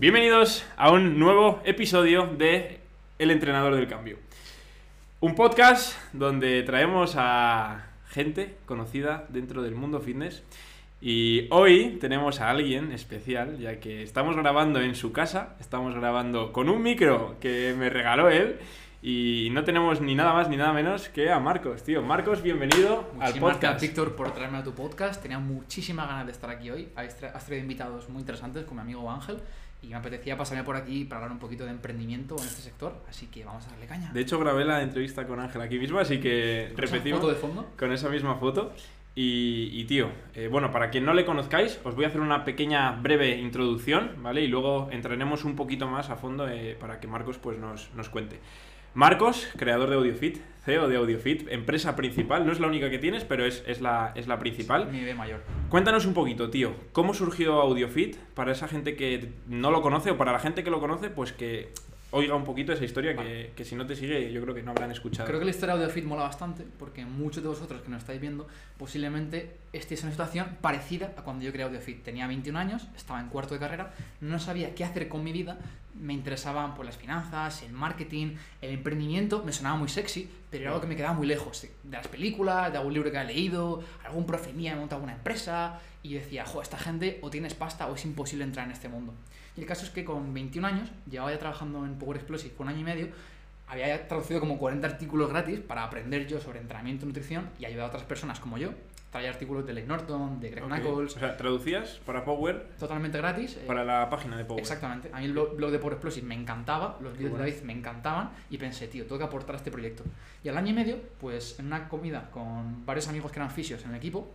Bienvenidos a un nuevo episodio de El Entrenador del Cambio. Un podcast donde traemos a gente conocida dentro del mundo fitness. Y hoy tenemos a alguien especial, ya que estamos grabando en su casa, estamos grabando con un micro que me regaló él. Y no tenemos ni nada más ni nada menos que a Marcos, tío. Marcos, bienvenido al Muchísimas podcast. gracias, Víctor, por traerme a tu podcast. Tenía muchísimas ganas de estar aquí hoy. Has tra- has traído invitados muy interesantes con mi amigo Ángel. Y me apetecía pasarme por aquí para hablar un poquito de emprendimiento en este sector. Así que vamos a darle caña. De hecho, grabé la entrevista con Ángel aquí mismo, así que ¿Con esa repetimos foto de fondo? con esa misma foto. Y, y, tío, eh, bueno, para quien no le conozcáis, os voy a hacer una pequeña breve introducción, ¿vale? Y luego entraremos un poquito más a fondo eh, para que Marcos pues, nos, nos cuente. Marcos, creador de AudioFit, CEO de AudioFit, empresa principal, no es la única que tienes, pero es, es, la, es la principal. Mi bebé mayor. Cuéntanos un poquito, tío, ¿cómo surgió AudioFit para esa gente que no lo conoce o para la gente que lo conoce, pues que oiga un poquito esa historia que, que si no te sigue yo creo que no habrán escuchado. Creo que la historia de AudioFit mola bastante porque muchos de vosotros que nos estáis viendo posiblemente estéis en una situación parecida a cuando yo creé AudioFit. Tenía 21 años, estaba en cuarto de carrera, no sabía qué hacer con mi vida, me interesaban pues, las finanzas, el marketing, el emprendimiento, me sonaba muy sexy, pero era algo que me quedaba muy lejos de las películas, de algún libro que había leído, algún profe mía me montado una empresa y decía, jo, esta gente o tienes pasta o es imposible entrar en este mundo. Y el caso es que con 21 años, llevaba ya trabajando en Power Explosive por un año y medio, había traducido como 40 artículos gratis para aprender yo sobre entrenamiento y nutrición y ayudar a otras personas como yo. Traía artículos de Lane Norton, de Greg Ok. Knuckles, O sea, traducías para Power totalmente gratis. eh, para la página de Power. Exactamente. A mí el blog, blog de Power Explosive me encantaba, los vídeos bueno. de David me encantaban y pensé, tío, tengo que aportar a este proyecto. Y al año y medio, pues en una comida con varios amigos que eran fisios en el equipo,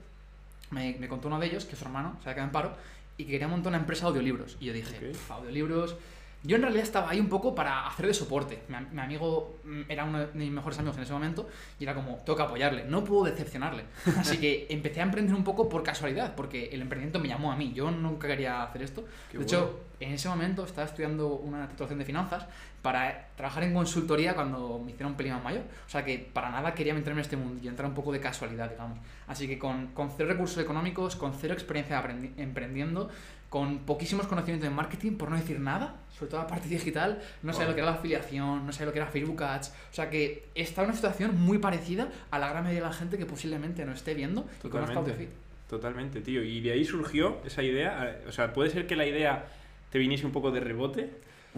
me, me contó uno de ellos que su hermano se había quedado en paro y que quería montar una empresa de audiolibros. Y yo dije, Ok. "Pf, audiolibros. Yo en realidad estaba ahí un poco para hacer de soporte. Mi, mi amigo mm, era uno de mis mejores amigos en ese momento y era como, tengo que apoyarle, no puedo decepcionarle. Así que empecé a emprender un poco por casualidad, porque el emprendimiento me llamó a mí. Yo nunca quería hacer esto. Qué de hecho, en ese momento estaba estudiando una titulación de finanzas para trabajar en consultoría cuando me hicieron un pelín más mayor. O sea que para nada quería meterme en este mundo y entrar un poco de casualidad, digamos. Así que con, con cero recursos económicos, con cero experiencia emprendiendo, con poquísimos conocimientos en marketing, por no decir nada, sobre todo la parte digital, no sabía Wow. lo que era la afiliación, no sabía lo que era Facebook Ads. O sea que está en una situación muy parecida a la gran mayoría de la gente que posiblemente no esté viendo y conozca Totalmente. AudioFit. Totalmente, tío. Y de ahí surgió esa idea. eh, O sea, puede ser que la idea te viniese un poco de rebote.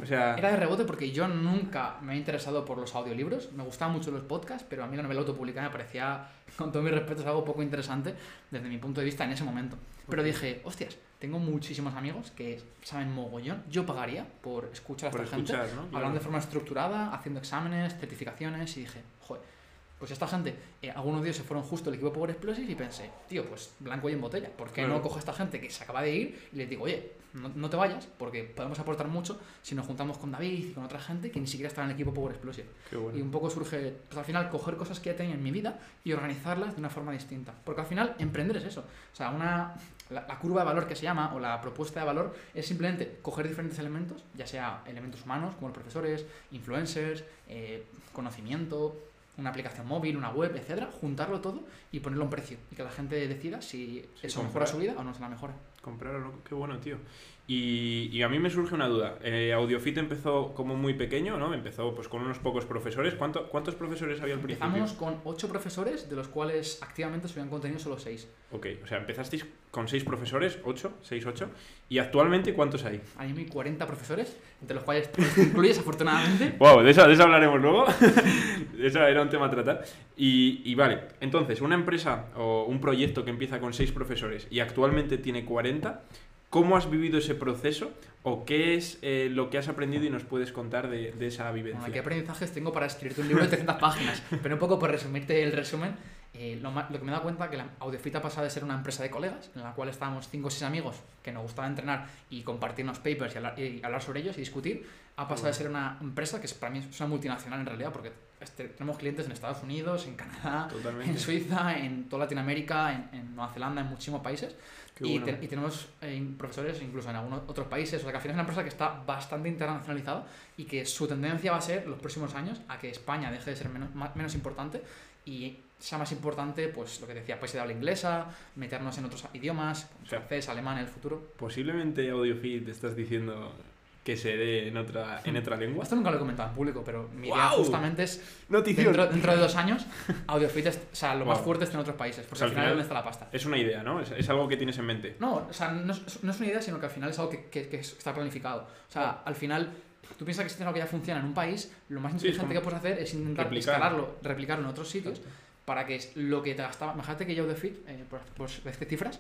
O sea, Era de rebote porque yo nunca me he interesado por los audiolibros. Me gustaban mucho los podcasts, pero a mí la novela autopublicada me parecía, con todo mi respeto, algo poco interesante desde mi punto de vista en ese momento. Pero dije, hostias, tengo muchísimos amigos que saben mogollón. Yo pagaría por escuchar a por esta gente escuchar, ¿no? Claro. hablando de forma estructurada, haciendo exámenes, certificaciones y dije, joder, pues esta gente, eh, algunos de ellos se fueron justo al equipo Power Explosive y pensé, tío, pues blanco y en botella, ¿por qué no cojo a esta gente que se acaba de ir y les digo, oye, no, no te vayas porque podemos aportar mucho si nos juntamos con David y con otra gente que ni siquiera está en el equipo Power Explosive? Bueno. Y un poco surge, pues al final, coger cosas que ya tenía en mi vida y organizarlas de una forma distinta. Porque al final, emprender es eso. O sea, una, la, la curva de valor que se llama, o la propuesta de valor, es simplemente coger diferentes elementos, ya sea elementos humanos, como los profesores, influencers, eh, conocimiento, una aplicación móvil, una web, etcétera, juntarlo todo y ponerlo a un precio. Y que la gente decida si eso comprar. mejora su vida o no se la mejora. Comprar o no, qué bueno, tío. Y, y a mí me surge una duda. Eh, AudioFit empezó como muy pequeño, ¿no? Empezó pues con unos pocos profesores. ¿Cuánto- ¿Cuántos profesores había al principio? Empezamos con ocho profesores, de los cuales activamente subían contenido solo seis. Ok, o sea, empezasteis con seis profesores, ocho, seis, ocho. ¿Y actualmente cuántos hay? Hay 40 profesores, entre los cuales te incluyes afortunadamente. Wow, de eso, de eso hablaremos luego. eso era un tema a tratar. Y, y vale, entonces, una empresa o un proyecto que empieza con seis profesores y actualmente tiene 40, ¿cómo has vivido ese proceso? ¿O qué es eh, lo que has aprendido y nos puedes contar de, de esa vivencia? Bueno, ¿qué aprendizajes tengo para escribirte un libro de 300 páginas? Pero un poco por resumirte el resumen, eh, lo, lo que me he dado cuenta que la Audiofit ha pasado de ser una empresa de colegas, en la cual estábamos 5 o 6 amigos que nos gustaba entrenar y compartirnos papers y hablar, y hablar sobre ellos y discutir, ha pasado de ser una empresa que es, para mí es una multinacional en realidad, porque este, tenemos clientes en Estados Unidos, en Canadá, Totalmente. en Suiza, en toda Latinoamérica, en, en Nueva Zelanda, en muchísimos países. Y, bueno. te- y tenemos eh, profesores incluso en algunos otros países. O sea que al final es una empresa que está bastante internacionalizada y que su tendencia va a ser los próximos años a que España deje de ser menos, ma- menos importante y sea más importante, pues lo que decía, países de habla inglesa, meternos en otros idiomas, O sea, francés, alemán en el futuro. Posiblemente AudioFit te estás diciendo que se dé en otra, en otra lengua. Esto nunca lo he comentado en público, pero mi idea ¡Guau! justamente es dentro, dentro de dos años, AudioFit, es- o sea, lo más Wow. fuerte está en otros países, porque O sea, al al final, final- ¿dónde está la pasta? Es una idea, ¿no? Es, es algo que tienes en mente. No, o sea, no es, no es una idea, sino que al final es algo que, que- que está planificado. O sea, al final, tú piensas que si tienes algo que ya funciona en un país, lo más Sí, es inteligente como que puedes hacer es intentar replicar. escalarlo, replicarlo en otros sitios, para que lo que te gastaba. Imagínate que yo de Fit, eh, por, por cifras,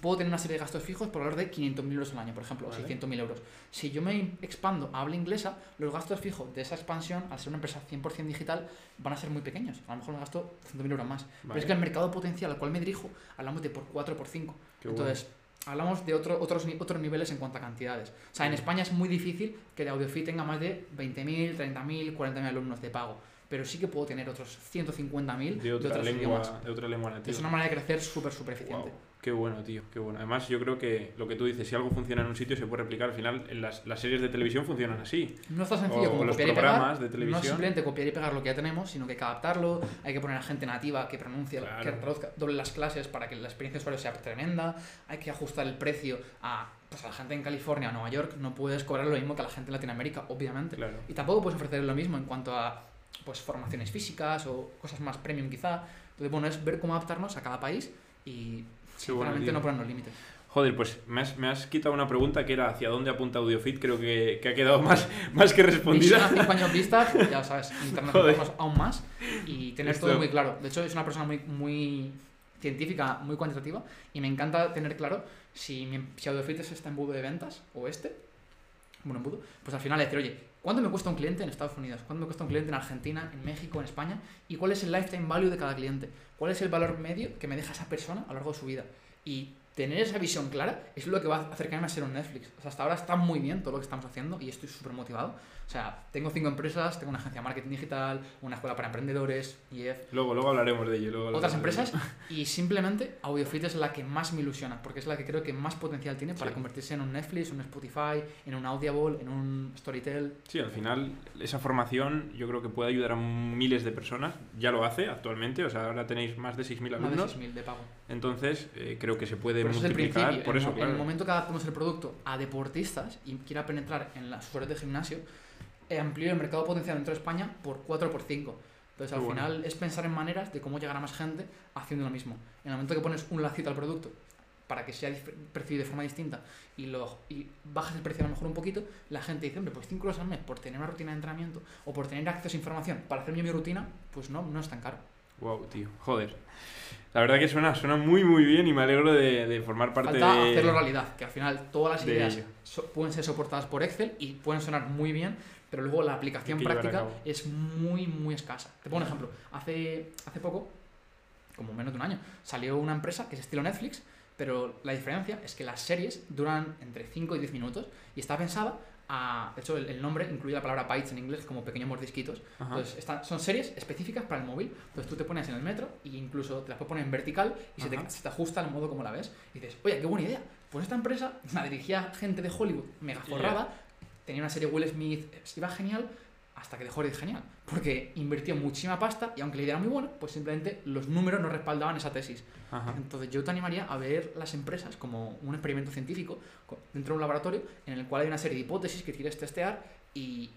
puedo tener una serie de gastos fijos por valor de 500.000 euros al año, por ejemplo, Vale. o 600.000 euros. Si yo me expando a habla inglesa, los gastos fijos de esa expansión, al ser una empresa 100% digital, van a ser muy pequeños. A lo mejor me gasto 100.000 euros más. Pero es que el mercado potencial al cual me dirijo, hablamos de por 4 por 5. Qué bueno. Entonces, hablamos de otro- otros, otros niveles en cuanto a cantidades. O sea, en. España es muy difícil que de AudioFit tenga más de 20.000, 30.000, 40.000 alumnos de pago. Pero sí que puedo tener otros 150.000 de otra otros lengua, idiomas. de otra lengua nativa. Es una manera de crecer súper, súper eficiente. Qué bueno, tío, qué bueno. Además, yo creo que lo que tú dices, si algo funciona en un sitio, se puede replicar. Al final, en las, las series de televisión funcionan así. No es tan sencillo O- como los copiar y pegar. No es simplemente copiar y pegar lo que ya tenemos, sino que hay que adaptarlo, hay que poner a gente nativa que pronuncie, Claro. que traduzca doble las clases para que la experiencia de usuario sea tremenda, hay que ajustar el precio a, pues, a la gente en California o Nueva York, no puedes cobrar lo mismo que a la gente en Latinoamérica, obviamente. Claro. Y tampoco puedes ofrecer lo mismo en cuanto a pues, formaciones físicas o cosas más premium quizá. Entonces, bueno, es ver cómo adaptarnos a cada país y tío. no ponernos límites. Joder, pues me has, me has quitado una pregunta que era hacia dónde apunta AudioFit. Creo que, que ha quedado más, más que Visión a respondida. cinco años vista, ya sabes, internacionalizarnos aún más y tener Esto- todo muy claro. De hecho, es una persona muy, muy científica, muy cuantitativa y me encanta tener claro si, mi, si AudioFit es este embudo de ventas o este, bueno, embudo, pues al final decir, oye, ¿cuánto me cuesta un cliente en Estados Unidos? ¿Cuánto me cuesta un cliente en Argentina, en México, en España? ¿Y cuál es el lifetime value de cada cliente? ¿Cuál es el valor medio que me deja esa persona a lo largo de su vida? Y tener esa visión clara es lo que va a acercarme a ser un Netflix. O sea, hasta ahora está muy bien todo lo que estamos haciendo y estoy súper motivado. O sea, tengo cinco empresas, tengo una agencia de marketing digital, una escuela para emprendedores, IEF, Luego, luego hablaremos de ello. luego otras empresas y simplemente AudioFit es la que más me ilusiona porque es la que creo que más potencial tiene para Sí. convertirse en un Netflix, un Spotify, en un Audible, en un Storytel. Sí, al final, esa formación yo creo que puede ayudar a miles de personas. Ya lo hace actualmente. O sea, ahora tenéis más de 6.000 Más de alumnos. 6.000 de pago. Entonces, eh, creo que se puede Pero eso es el multiplicar. principio. por en, eso, en claro. el momento que adaptemos el producto a deportistas y quiera penetrar en las usuarios de gimnasio, eh, amplío el mercado potencial dentro de España por 4 o por 5. Entonces, al bueno. final es pensar en maneras de cómo llegar a más gente haciendo lo mismo. En el momento que pones un lacito al producto para que sea percibido de forma distinta y, lo, y bajas el precio a lo mejor un poquito, la gente dice, hombre, pues 5 euros al mes por tener una rutina de entrenamiento o por tener acceso a información para hacer mi rutina, pues no, no es tan caro. Wow, tío. Joder. La verdad que suena, suena muy, muy bien y me alegro de, de formar parte Falta de... hacerlo realidad, que al final todas las de ideas so- pueden ser soportadas por Excel y pueden sonar muy bien, pero luego la aplicación práctica es muy, muy escasa. Te pongo un ejemplo. Hace, hace poco, como menos de un año, salió una empresa que es estilo Netflix, pero la diferencia es que las series duran entre 5 y 10 minutos y está pensada a... De hecho, el, el nombre incluye la palabra bytes en inglés como pequeños mordisquitos. Ajá. Entonces, están- son series específicas para el móvil. Entonces, tú te pones en el metro e incluso te las puedes poner en vertical y se te, Ajá. se te ajusta al modo como la ves. Y dices, oye, qué buena idea. Pues esta empresa la dirigía gente de Hollywood mega forrada. Tenía una serie Will Smith, iba genial, hasta que dejó de ir genial. Porque invirtió muchísima pasta y aunque la idea era muy buena, pues simplemente los números no respaldaban esa tesis. Ajá. Entonces yo te animaría a ver las empresas como un experimento científico co- dentro de un laboratorio en el cual hay una serie de hipótesis que quieres testear y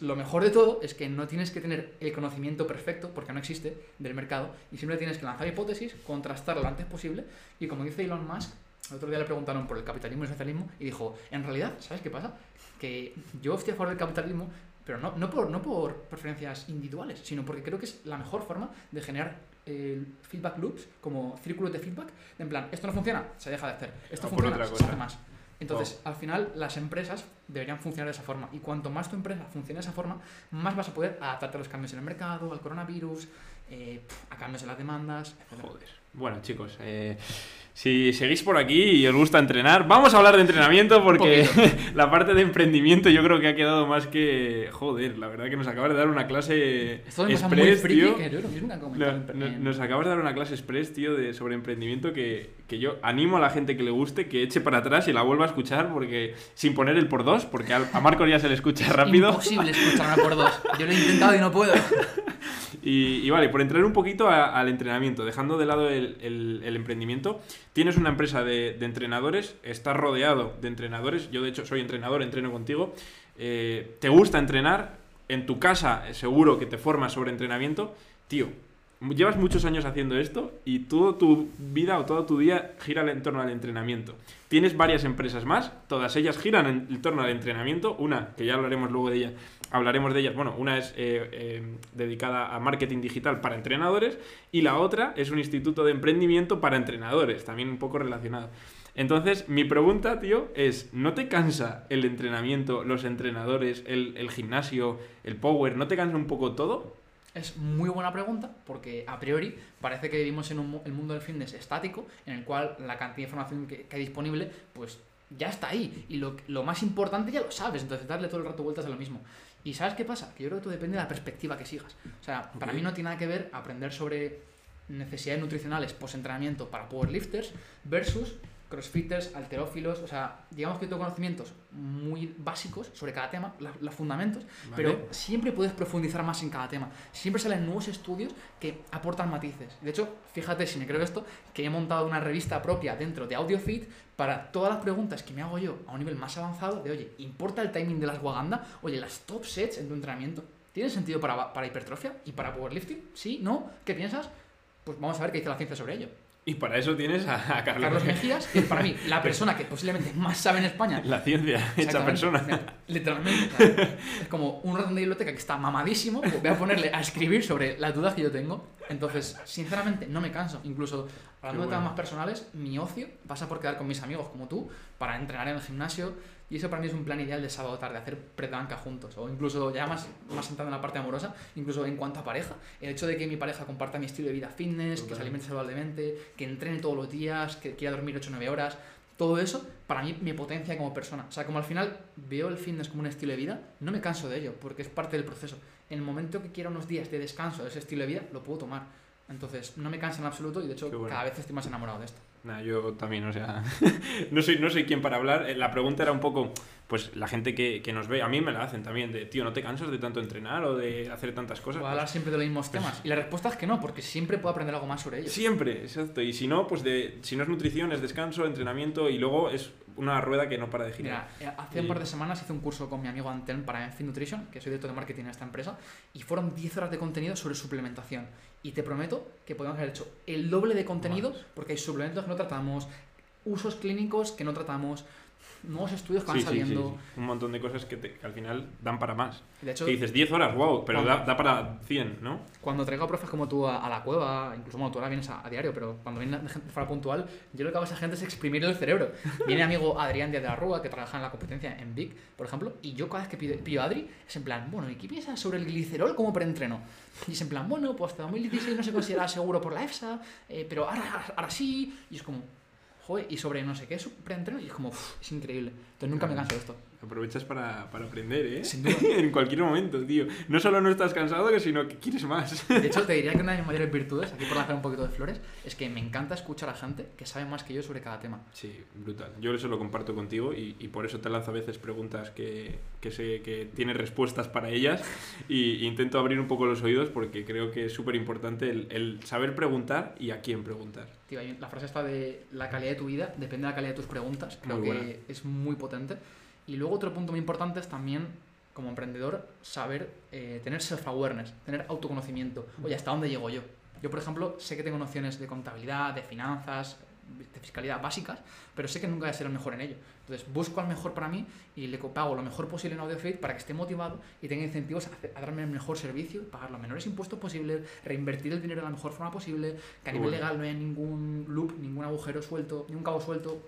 lo mejor de todo es que no tienes que tener el conocimiento perfecto, porque no existe, del mercado, y siempre tienes que lanzar hipótesis, contrastarla lo antes posible y como dice Elon Musk, el otro día le preguntaron por el capitalismo y el socialismo y dijo, en realidad, ¿sabes qué pasa? Que yo estoy a favor del capitalismo, pero no, no, por, no por preferencias individuales, sino porque creo que es la mejor forma de generar eh, feedback loops, como círculos de feedback, en plan, esto no funciona, se deja de hacer, esto O por funciona, se hace más. Entonces, al final, las empresas deberían funcionar de esa forma. Y cuanto más tu empresa funcione de esa forma, más vas a poder adaptarte a los cambios en el mercado, al coronavirus, eh, a cambios en las demandas, etc. Joder. Bueno, chicos, eh, si seguís por aquí y os gusta entrenar, vamos a hablar de entrenamiento porque la parte de emprendimiento yo creo que ha quedado más que... Joder, la verdad que nos acabas de dar una clase Esto es una muy express, friki tío. que yo nunca No- no- nos acabas de dar una clase express, tío, de, sobre emprendimiento que, que yo animo a la gente que le guste que eche para atrás y la vuelva a escuchar porque sin poner el por dos, porque a, Marcos ya se le escucha rápido. Imposible escucharme por dos. Yo lo he intentado y no puedo. Y, vale, por entrar un poquito al entrenamiento, dejando de lado el, emprendimiento, tienes una empresa de, de entrenadores, estás rodeado de entrenadores, yo de hecho soy entrenador, entreno contigo, eh, te gusta entrenar, en tu casa eh, seguro que te formas sobre entrenamiento, tío, llevas muchos años haciendo esto y toda tu vida o todo tu día gira en torno al entrenamiento. Tienes varias empresas más, todas ellas giran en torno al entrenamiento, una que ya hablaremos luego de ella, hablaremos de ellas, bueno, una es eh, eh, dedicada a marketing digital para entrenadores y la otra es un instituto de emprendimiento para entrenadores, también un poco relacionado. Entonces, mi pregunta, tío, es, ¿no te cansa el entrenamiento, los entrenadores, el, gimnasio, el power? ¿No te cansa un poco todo? Es muy buena pregunta porque a priori parece que vivimos en un, el mundo del fitness estático en el cual la cantidad de información que, que hay disponible pues ya está ahí y lo, lo más importante ya lo sabes, entonces darle todo el rato vueltas a lo mismo. ¿Y sabes qué pasa? Que yo creo que todo depende de la perspectiva que sigas. O sea, para mí no tiene nada que ver aprender sobre necesidades nutricionales post-entrenamiento para powerlifters versus crossfitters, alterófilos, o sea, digamos que tengo conocimientos muy básicos sobre cada tema, los fundamentos, Vale. pero siempre puedes profundizar más en cada tema. Siempre salen nuevos estudios que aportan matices. De hecho, fíjate si me creo esto, que he montado una revista propia dentro de AudioFit para todas las preguntas que me hago yo a un nivel más avanzado de, oye, ¿importa el timing de las Waganda? Oye, las top sets en tu entrenamiento, ¿tiene sentido para, para hipertrofia y para powerlifting? ¿Sí? ¿No? ¿Qué piensas? Pues vamos a ver qué dice la ciencia sobre ello. Y para eso tienes a, a Carlos, Carlos Mejías, que es para mí la persona que posiblemente más sabe en España La ciencia hecha persona. Literalmente. es como un ratón de biblioteca que está mamadísimo. pues voy a ponerle a escribir sobre las dudas que yo tengo. Entonces, sinceramente, no me canso. Incluso hablando Qué de temas bueno. más personales, mi ocio pasa por quedar con mis amigos como tú para entrenar en el gimnasio. Y eso para mí es un plan ideal de sábado tarde, hacer predanca juntos. O incluso, ya más, más entrando en la parte amorosa, incluso en cuanto a pareja, el hecho de que mi pareja comparta mi estilo de vida fitness, que se alimente saludablemente, que entrene todos los días, que quiera dormir 8 o 9 horas, todo eso para mí me potencia como persona. O sea, como al final veo el fitness como un estilo de vida, no me canso de ello, porque es parte del proceso. En el momento que quiera unos días de descanso de ese estilo de vida, lo puedo tomar. Entonces, no me cansa en absoluto y de hecho bueno. cada vez estoy más enamorado de esto. Nah, yo también, o sea, no soy, no soy quien para hablar. Eh, La pregunta era un poco, pues la gente que, que nos ve, a mí me la hacen también, de, tío, ¿no te cansas de tanto entrenar o de hacer tantas cosas? Hablar siempre de los mismos temas. Y la respuesta es que no, porque siempre puedo aprender algo más sobre ellos. Siempre, exacto. Y si no, pues de, si no es nutrición, es descanso, entrenamiento y luego es una rueda que no para de girar. Mira, eh, hace un Y- par de semanas hice un curso con mi amigo Antelm para Enfit Nutrition, que soy director de marketing en esta empresa, y fueron 10 horas de contenido sobre suplementación. Y te prometo que podemos haber hecho el doble de contenido, Más. porque hay suplementos que no tratamos, usos clínicos que no tratamos, nuevos estudios que van Sí, sí, sí, saliendo. sí. Un montón de cosas que, te- que al final dan para más. De hecho, Que dices 10 horas, wow, pero Cuando- da, da para 100, ¿no? cuando traigo a profes como tú a, a la cueva, incluso bueno, tú ahora vienes a, a diario, pero cuando viene gente fuera puntual, yo lo que hago a esa gente es exprimirle el cerebro. Viene mi amigo Adrián Díaz de la Rúa, que trabaja en la competencia en Vic, por ejemplo, y yo cada vez que pido, pillo a Adri, es en plan, bueno, ¿y qué piensas sobre el glicerol como preentreno? Y es en plan, bueno, pues hasta 2016 no se consideraba seguro por la EFSA, eh, pero ahora, ahora sí, y es como, joder, y sobre no sé qué es preentreno, y es como, "Uf, es increíble. Entonces nunca me canso de esto. Aprovechas para, para aprender, ¿eh? Sin duda. en cualquier momento, tío. No solo no estás cansado, sino que quieres más. De hecho, te diría que una de mis mayores virtudes, aquí por lanzar un poquito de flores, es que me encanta escuchar a gente que sabe más que yo sobre cada tema. Sí, brutal. Yo eso lo comparto contigo y, y por eso te lanzo a veces preguntas que, que sé que tienes respuestas para ellas y, intento abrir un poco los oídos porque creo que es súper importante el, el saber preguntar y a quién preguntar. Tío, la frase esta de la calidad de tu vida depende de la calidad de tus preguntas. Creo Muy que buena. es muy potente. Y luego otro punto muy importante es también, como emprendedor, saber eh, tener self-awareness, tener autoconocimiento. Oye, ¿hasta dónde llego yo? Yo, por ejemplo, sé que tengo nociones de contabilidad, de finanzas, de fiscalidad básicas, pero sé que nunca voy a ser el mejor en ello. Entonces, busco al mejor para mí y le pago lo mejor posible en AudioFit para que esté motivado y tenga incentivos a, darme el mejor servicio, pagar los menores impuestos posibles, reinvertir el dinero de la mejor forma posible, que a nivel legal no haya ningún loop, ningún agujero suelto, ningún cabo suelto.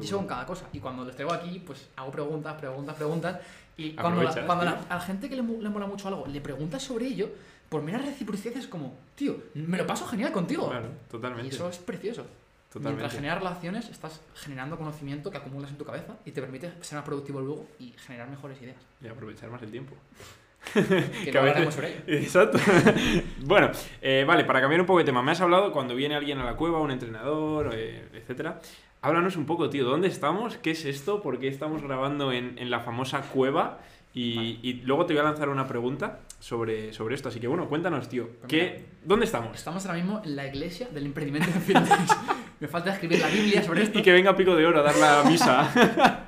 Y bueno. cada cosa. Y cuando les traigo aquí, pues hago preguntas, preguntas, preguntas. Y cuando, la, cuando la- a la gente que le, le mola mucho algo le preguntas sobre ello, por mera reciprocidad es como, tío, me lo paso genial contigo. Claro, y totalmente. eso es precioso. totalmente. Mientras generar relaciones, estás generando conocimiento que acumulas en tu cabeza y te permite ser más productivo luego y generar mejores ideas. Y aprovechar más el tiempo. Que Que a veces- sobre ello. Exacto. bueno, eh, vale, para cambiar un poco de tema, me has hablado cuando viene alguien a la cueva, un entrenador, eh, etcétera. Háblanos un poco, tío, ¿dónde estamos? ¿Qué es esto? ¿Por qué estamos grabando en, en la famosa cueva? Y, Vale. y luego te voy a lanzar una pregunta sobre, sobre esto. Así que bueno, cuéntanos, tío. Pues ¿qué. ¿Dónde estamos? Estamos ahora mismo en la iglesia del emprendimiento de fitness. Me falta escribir la Biblia sobre esto. Y que venga Pico de Oro a dar la misa.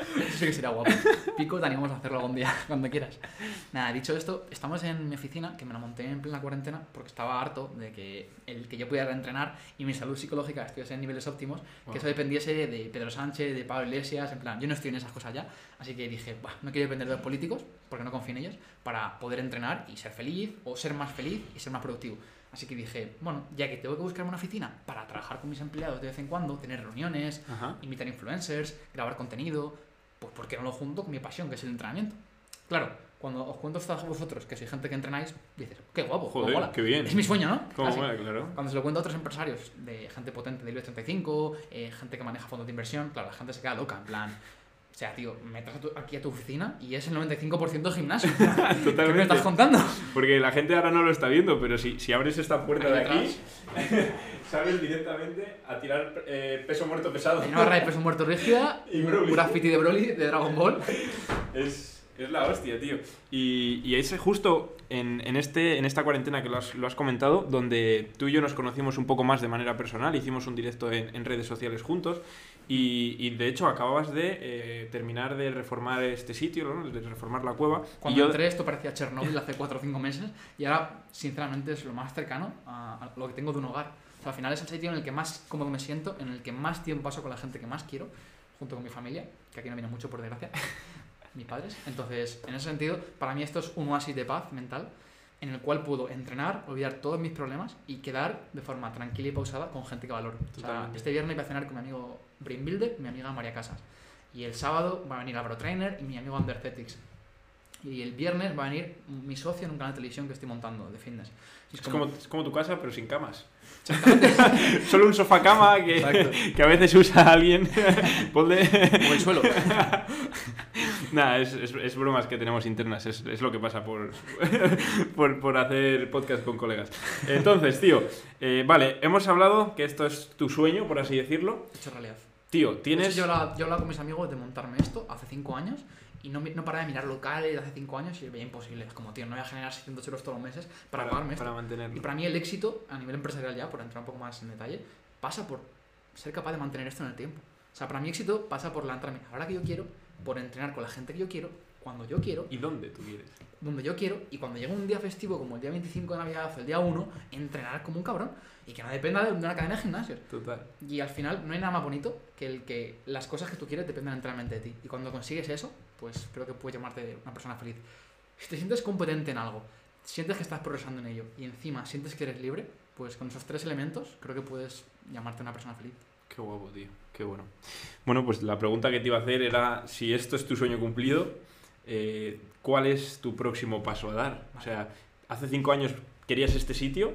Eso sí que sería guapo. Pico, te animamos a hacerlo algún día, cuando quieras. Nada, dicho esto, estamos en mi oficina, que me la monté en plena cuarentena, porque estaba harto de que el que yo pudiera entrenar y mi salud psicológica estuviese en niveles óptimos, Wow. que eso dependiese de Pedro Sánchez, de Pablo Iglesias, en plan, yo no estoy en esas cosas ya, así que dije, "Buah, no quiero depender de los políticos, porque no confío en ellos, para poder entrenar y ser feliz, o ser más feliz y ser más productivo. Así que dije, bueno, ya que tengo que buscarme una oficina para trabajar con mis empleados de vez en cuando, tener reuniones, Ajá. invitar influencers, grabar contenido, pues ¿por qué no lo junto con mi pasión, que es el entrenamiento? Claro, cuando os cuento esto a vosotros, que sois gente que entrenáis, dices, qué guapo, Joder, mola. qué bien. Es mi sueño, ¿no? ¿Cómo mola, claro? Cuando se lo cuento a otros empresarios, de gente potente del IBEX 35, eh, gente que maneja fondos de inversión, claro, la gente se queda loca, en plan... O sea, tío, me traes a tu- aquí a tu oficina y es el 95% gimnasio. ¿Qué me Totalmente. estás contando? Porque la gente ahora no lo está viendo, pero si, si abres esta puerta de aquí, sales directamente a tirar eh, peso muerto pesado. Una barra de peso muerto rígida, Y un graffiti de Broly de Dragon Ball. Es, es la hostia, tío. Y, y es justo en, en este, en esta cuarentena que lo has, lo has comentado, donde tú y yo nos conocimos un poco más de manera personal, hicimos un directo en, en redes sociales juntos. Y, y de hecho acababas de eh, terminar de reformar este sitio, ¿no? de reformar la cueva. Cuando y yo, entré esto parecía Chernobyl hace 4 o 5 meses y ahora, sinceramente, es lo más cercano a, a lo que tengo de un hogar. O sea, al final es el sitio en el que más cómodo me siento, en el que más tiempo paso con la gente que más quiero, junto con mi familia, que aquí no viene mucho por desgracia, mis padres. Entonces, en ese sentido, para mí esto es un oasis de paz mental en el cual puedo entrenar, olvidar todos mis problemas y quedar de forma tranquila y pausada con gente que valoro. O sea, este viernes voy a cenar con mi amigo Brain Builder y mi amiga María Casas. Y el sábado va a venir Álvaro Trainer y mi amigo Underthetics. Y el viernes va a venir mi socio en un canal de televisión que estoy montando de fitness. Y es, como, es como tu casa, pero sin camas. Solo un sofá cama que, que a veces usa alguien. Ponle. O el suelo. Nada, es, es, es bromas que tenemos internas, es, es lo que pasa por, por, por hacer podcast con colegas. Entonces, tío, eh, vale, hemos hablado que esto es tu sueño, por así decirlo. Hecho realidad. Tío, hecho, tienes... Yo hablaba, yo hablaba con mis amigos de montarme esto hace 5 años y no, no paraba de mirar locales hace 5 años y veía imposible. Es como, tío, no voy a generar 600 euros todos los meses para, pagarme esto. para mantenerlo. Y para mí el éxito a nivel empresarial ya, por entrar un poco más en detalle, pasa por ser capaz de mantener esto en el tiempo. O sea, para mí éxito pasa por lanzarme a la hora que yo quiero, por entrenar con la gente que yo quiero, cuando yo quiero, ¿Y dónde tú quieres? donde yo quiero, y cuando llegue un día festivo como el día 25 de Navidad o el día 1, entrenar como un cabrón y que no dependa de una cadena de gimnasios. Total. Y al final no hay nada más bonito que el que las cosas que tú quieres dependan enteramente de ti. Y cuando consigues eso, pues creo que puedes llamarte una persona feliz. Si te sientes competente en algo, sientes que estás progresando en ello y encima sientes que eres libre, pues con esos tres elementos creo que puedes llamarte una persona feliz. Qué guapo, tío. Qué bueno. Bueno, pues la pregunta que te iba a hacer era si esto es tu sueño cumplido, eh, ¿cuál es tu próximo paso a dar? O sea, hace cinco años querías este sitio,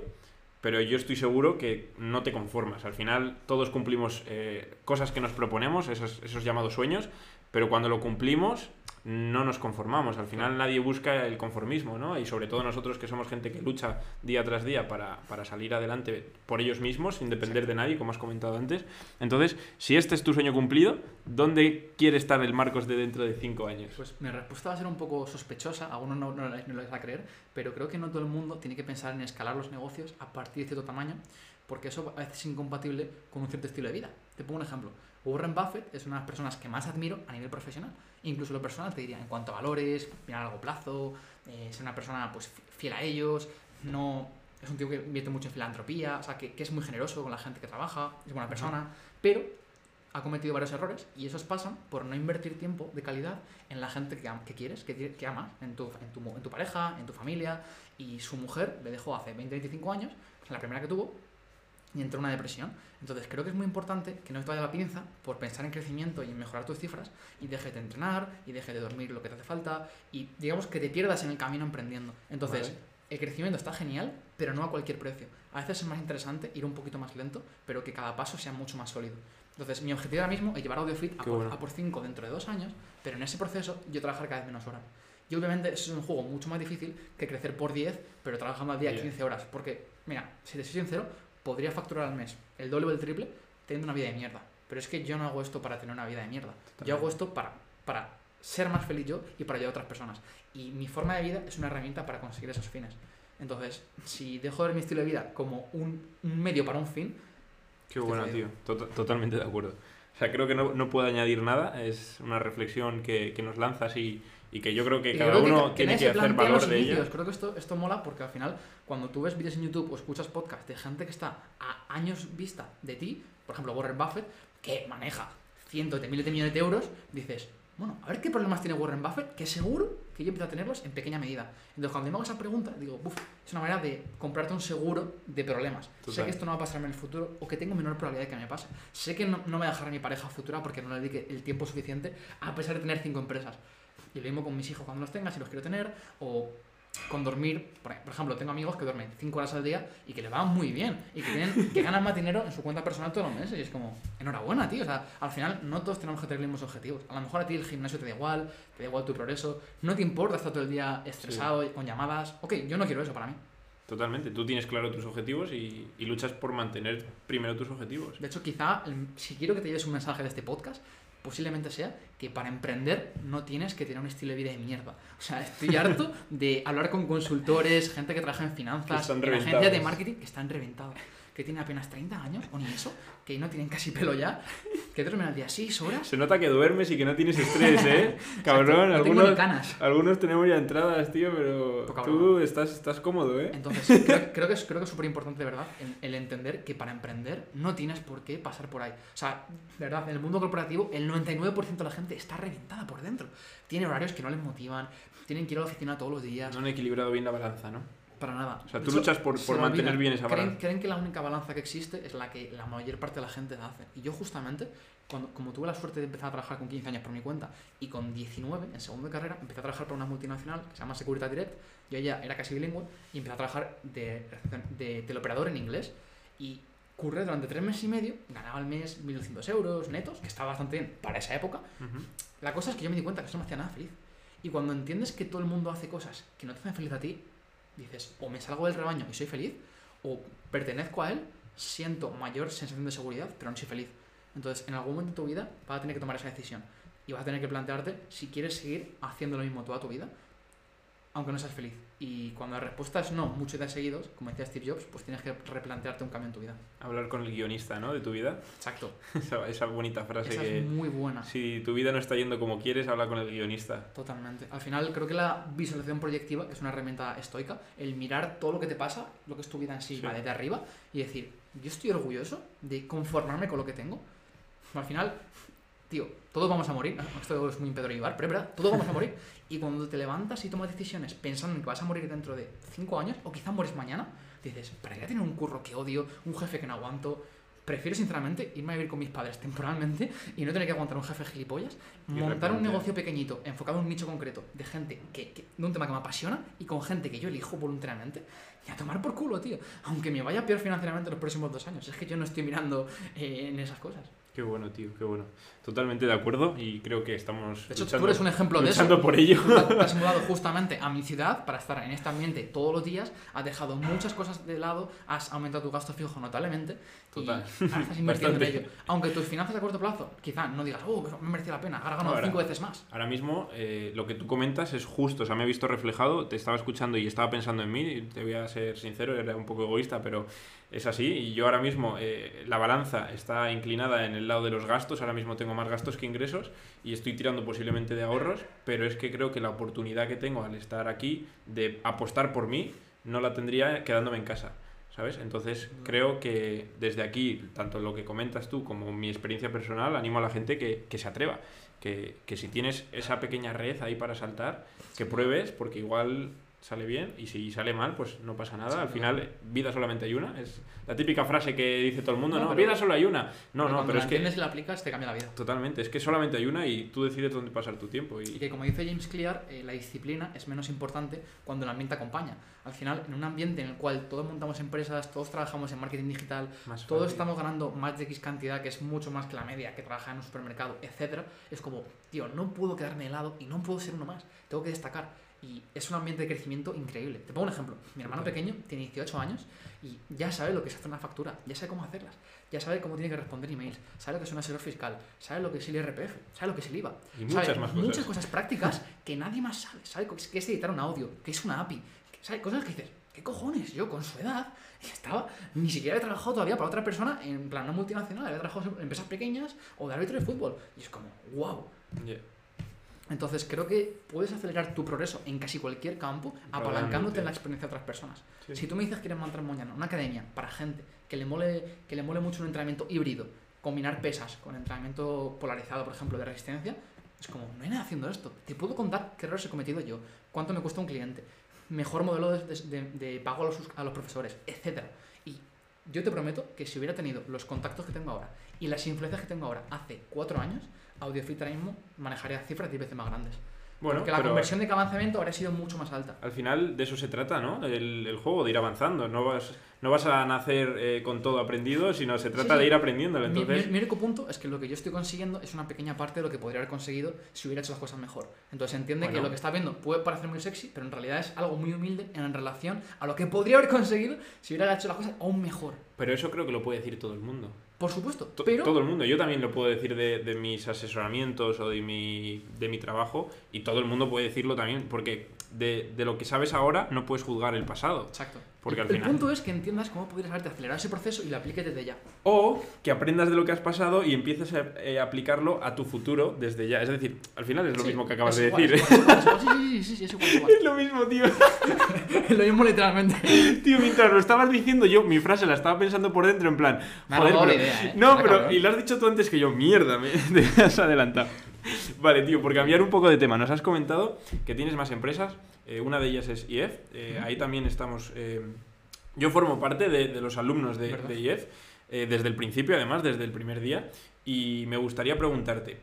pero yo estoy seguro que no te conformas. Al final todos cumplimos eh, cosas que nos proponemos, esos, esos llamados sueños, pero cuando lo cumplimos no nos conformamos. Al final nadie busca el conformismo, ¿no? Y sobre todo nosotros que somos gente que lucha día tras día para, para salir adelante por ellos mismos, sin depender de nadie, como has comentado antes. Entonces, si este es tu sueño cumplido, ¿dónde quiere estar el Marcos de dentro de cinco años? Pues mi respuesta va a ser un poco sospechosa, algunos no, no, no lo vais a creer, pero creo que no todo el mundo tiene que pensar en escalar los negocios a partir de cierto tamaño, porque eso a veces es incompatible con un cierto estilo de vida. Te pongo un ejemplo. Warren Buffett es una de las personas que más admiro a nivel profesional. Incluso lo personal te diría, en cuanto a valores, mirar a largo plazo, eh, ser una persona pues fi- fiel a ellos, no es un tío que invierte mucho en filantropía, o sea, que, que es muy generoso con la gente que trabaja, es buena persona, pero ha cometido varios errores y esos pasan por no invertir tiempo de calidad en la gente que, quieres, que, que amas, en tu, en, tu, mu- en tu pareja, en tu familia. Y su mujer le dejó hace 20-25 años, la primera que tuvo, y entró en una depresión. Entonces creo que es muy importante que no te vaya la pinza por pensar en crecimiento y en mejorar tus cifras y dejes de entrenar y dejes de dormir lo que te hace falta y digamos que te pierdas en el camino emprendiendo. Entonces, Vale. el crecimiento está genial, pero no a cualquier precio. A veces es más interesante ir un poquito más lento, pero que cada paso sea mucho más sólido. Entonces, mi objetivo ahora mismo es llevar AudioFit a bueno. a por 5 dentro de dos años, pero en ese proceso yo trabajar cada vez menos horas. Y obviamente eso es un juego mucho más difícil que crecer por 10, pero trabajando al día Ya. 15 horas. Porque, mira, si te soy sincero, podría facturar al mes el doble o el triple teniendo una vida de mierda. Pero es que yo no hago esto para tener una vida de mierda. Yo hago esto para, para ser más feliz yo y para ayudar a otras personas. Y mi forma de vida es una herramienta para conseguir esos fines. Entonces, si dejo de ver mi estilo de vida como un, un medio para un fin, Qué bueno, jodido. tío. Tot- totalmente de acuerdo. O sea, creo que no, no puedo añadir nada. Es una reflexión que, que nos lanzas y, y que yo creo que Y cada creo que uno ca- tiene nadie que hacer valor de ella. Creo que esto, esto mola porque al final, cuando tú ves vídeos en YouTube o escuchas podcasts de gente que está a años vista de ti, por ejemplo Warren Buffett, que maneja cientos de miles de millones de euros, dices, bueno, a ver qué problemas tiene Warren Buffett, que seguro que yo empiezo a tenerlos en pequeña medida. Entonces, cuando me hago esa pregunta, digo, uff, es una manera de comprarte un seguro de problemas. Sé que esto no va a pasarme en el futuro o que tengo menor probabilidad de que me pase. Sé que no, no me va a dejar a mi pareja futura porque no le dedique el tiempo suficiente a pesar de tener cinco empresas. Y lo mismo con mis hijos cuando los tenga, si los quiero tener, o con dormir. Por ejemplo, tengo amigos que duermen 5 horas al día y que le van muy bien y que, tienen, que ganan más dinero en su cuenta personal todos los meses. Y es como, enhorabuena, tío. O sea, al final no todos tenemos que tener los mismos objetivos. A lo mejor a ti el gimnasio te da igual, te da igual tu progreso, no te importa estar todo el día estresado y con llamadas. Ok, yo no quiero eso para mí. Totalmente. Tú tienes claro tus objetivos y, y luchas por mantener primero tus objetivos. De hecho, quizá, si quiero que te lleves un mensaje de este podcast, posiblemente sea que para emprender no tienes que tener un estilo de vida de mierda. O sea, estoy harto de hablar con consultores, gente que trabaja en finanzas, en agencias de marketing que están reventados. Que tienen apenas 30 años, o ni eso, que no tienen casi pelo ya, que duermen al día 6 horas. Se nota que duermes y que no tienes estrés, ¿eh? Cabrón, no tengo algunos, canas. algunos tenemos ya entradas, tío, pero Poca tú estás, estás cómodo, ¿eh? Entonces, creo, creo que es creo que es súper importante, de verdad, el, el entender que para emprender no tienes por qué pasar por ahí. O sea, de verdad, en el mundo corporativo, el 99% de la gente está reventada por dentro. Tiene horarios que no les motivan, tienen que ir a la oficina todos los días, No han equilibrado bien la balanza, ¿no? Para nada. O sea, tú hecho, luchas por, por mantener olvidan. bien esa creen, balanza. creen que la única balanza que existe es la que la mayor parte de la gente hace. Y yo justamente, cuando, como tuve la suerte de empezar a trabajar con 15 años por mi cuenta y con 19, en segundo de carrera, empecé a trabajar para una multinacional que se llama Securitas Direct. Yo ya era casi bilingüe y empecé a trabajar de, de teleoperador en inglés. Y curré durante tres meses y medio, ganaba al mes 1.200 euros netos, que estaba bastante bien para esa época. Ujú. La cosa es que yo me di cuenta que eso no me hacía nada feliz. Y cuando entiendes que todo el mundo hace cosas que no te hacen feliz a ti, dices, o me salgo del rebaño y soy feliz, o pertenezco a él, siento mayor sensación de seguridad, pero no soy feliz. Entonces, en algún momento de tu vida vas a tener que tomar esa decisión. Y vas a tener que plantearte si quieres seguir haciendo lo mismo toda tu vida, aunque no seas feliz. Y cuando la respuesta es no, muchos días seguidos, como decía Steve Jobs, pues tienes que replantearte un cambio en tu vida. Hablar con el guionista, ¿no? De tu vida. Exacto. Esa, esa bonita frase Esa que es muy buena. si tu vida no está yendo como quieres, habla con el guionista. Totalmente. Al final creo que la visualización proyectiva, que es una herramienta estoica, el mirar todo lo que te pasa, lo que es tu vida en sí, Sí. va desde arriba, y decir, yo estoy orgulloso de conformarme con lo que tengo. Al final, tío, todos vamos a morir. Esto es muy Pedro Ibar, pero es verdad, todos vamos a morir. Y cuando te levantas y tomas decisiones pensando en que vas a morir dentro de 5 años, o quizás mueres mañana, dices, ¿para qué tener un curro que odio, un jefe que no aguanto? Prefiero sinceramente irme a vivir con mis padres temporalmente y no tener que aguantar un jefe gilipollas, montar un negocio pequeñito, enfocado en un nicho concreto, de gente que, que- de un tema que me apasiona y con gente que yo elijo voluntariamente, y a tomar por culo, tío. Aunque me vaya peor financieramente los próximos dos años. Es que yo no estoy mirando eh, en esas cosas. Qué bueno, tío, qué bueno. Totalmente de acuerdo y creo que estamos De hecho, luchando, tú eres un ejemplo de eso. por ello. Te has mudado justamente a mi ciudad para estar en este ambiente todos los días, has dejado muchas cosas de lado, has aumentado tu gasto fijo notablemente Total. y ahora estás invirtiendo en Bastante. ello. Aunque tus finanzas a corto plazo, quizá no digas, oh, me merecía la pena, ahora gano Ahora. cinco veces más. Ahora mismo eh, lo que tú comentas es justo, o sea, me he visto reflejado, te estaba escuchando y estaba pensando en mí, y te voy a ser sincero, era un poco egoísta, pero es así, y yo ahora mismo eh, la balanza está inclinada en el lado de los gastos, ahora mismo tengo más gastos que ingresos y estoy tirando posiblemente de ahorros, pero es que creo que la oportunidad que tengo al estar aquí de apostar por mí no la tendría quedándome en casa. ¿Sabes? Entonces creo que desde aquí, tanto lo que comentas tú como mi experiencia personal, animo a la gente que, que se atreva. Que, que si tienes esa pequeña red ahí para saltar, que pruebes, porque igual sale bien y si sale mal, pues no pasa nada. Sí, Al claro. final, vida solamente hay una. Es la típica frase que dice todo el mundo, No, no, vida solo hay una. No, no, pero la es que... y la aplicas, te cambia la vida. Totalmente, es que solamente hay una y tú decides dónde pasar tu tiempo. Y Y, que como dice James Clear, eh, la disciplina es menos importante cuando el ambiente acompaña. Al final, en un ambiente en el cual todos montamos empresas, todos trabajamos en marketing digital, más todos fácil. estamos ganando más de X cantidad, que es mucho más que la media que trabaja en un supermercado, etcétera, es como, tío, no puedo quedarme helado y no puedo ser uno más, tengo que destacar. Y es un ambiente de crecimiento increíble. Te pongo un ejemplo. Mi hermano pequeño tiene 18 años y ya sabe lo que es hacer una factura, ya sabe cómo hacerlas, ya sabe cómo tiene que responder emails, sabe lo que es un asesor fiscal, sabe lo que es el IRPF, sabe lo que es el IVA. Y sabe muchas más cosas. Muchas cosas prácticas que nadie más sabe. Sabe qué es editar un audio, qué es una API, sabe cosas que dices, ¿qué cojones? Yo con su edad estaba, ni siquiera había trabajado todavía para otra persona en plan no multinacional, había trabajado en empresas pequeñas o de árbitro de fútbol. Y es como, wow. Yeah. Entonces creo que puedes acelerar tu progreso en casi cualquier campo apalancándote en la experiencia de otras personas. Sí. Si tú me dices que quieres montar mañana una academia para gente que le mole, que le mole mucho un entrenamiento híbrido, combinar pesas con entrenamiento polarizado, por ejemplo, de resistencia, es como, no hay nada haciendo esto. Te puedo contar qué errores he cometido yo, cuánto me cuesta un cliente, mejor modelo de, de- de pago a los, a los profesores, etc. Y yo te prometo que si hubiera tenido los contactos que tengo ahora y las influencias que tengo ahora hace cuatro años, AudioFit ahora mismo manejaría cifras 10 veces más grandes. Bueno, Porque la pero conversión de lanzamiento habría sido mucho más alta. al final de eso se trata, ¿no? El, el juego, de ir avanzando. No vas, no vas a nacer eh, con todo aprendido, sino se trata Sí, sí. de ir aprendiéndolo. Mi, Entonces, mi- mi único punto es que lo que yo estoy consiguiendo es una pequeña parte de lo que podría haber conseguido si hubiera hecho las cosas mejor. Entonces entiende que lo que está viendo puede parecer muy sexy, pero en realidad es algo muy humilde en relación a lo que podría haber conseguido si hubiera hecho las cosas aún mejor. pero eso creo que lo puede decir todo el mundo. Por supuesto, pero Todo el mundo. Yo también lo puedo decir de, de mis asesoramientos o de mi, de mi trabajo y todo el mundo puede decirlo también porque de, de lo que sabes ahora no puedes juzgar el pasado. Exacto. Porque el, al el final- punto es que entiendas cómo podrías haberte acelerado ese proceso y lo apliques desde ya. O que aprendas de lo que has pasado y empieces a eh, aplicarlo a tu futuro desde ya. Es decir, al final es lo Sí, mismo que acabas de igual, decir. es igual, es igual, Sí, sí, sí, sí, es igual, igual. Es lo mismo, tío. Es lo mismo literalmente. Tío, mientras lo estabas diciendo yo, mi frase la estaba pensando por dentro en plan... Joder, pero... idea, ¿eh? No, pero... cabrón. Y lo has dicho tú antes que yo. Mierda, me te has adelantado. Vale, tío, por cambiar un poco de tema. Nos has comentado que tienes más empresas. eh, una de ellas es IEF. eh. Ahí también estamos... eh, yo formo parte de, de los alumnos de, de IEF. desde el principio, además, desde el primer día. Y me gustaría preguntarte...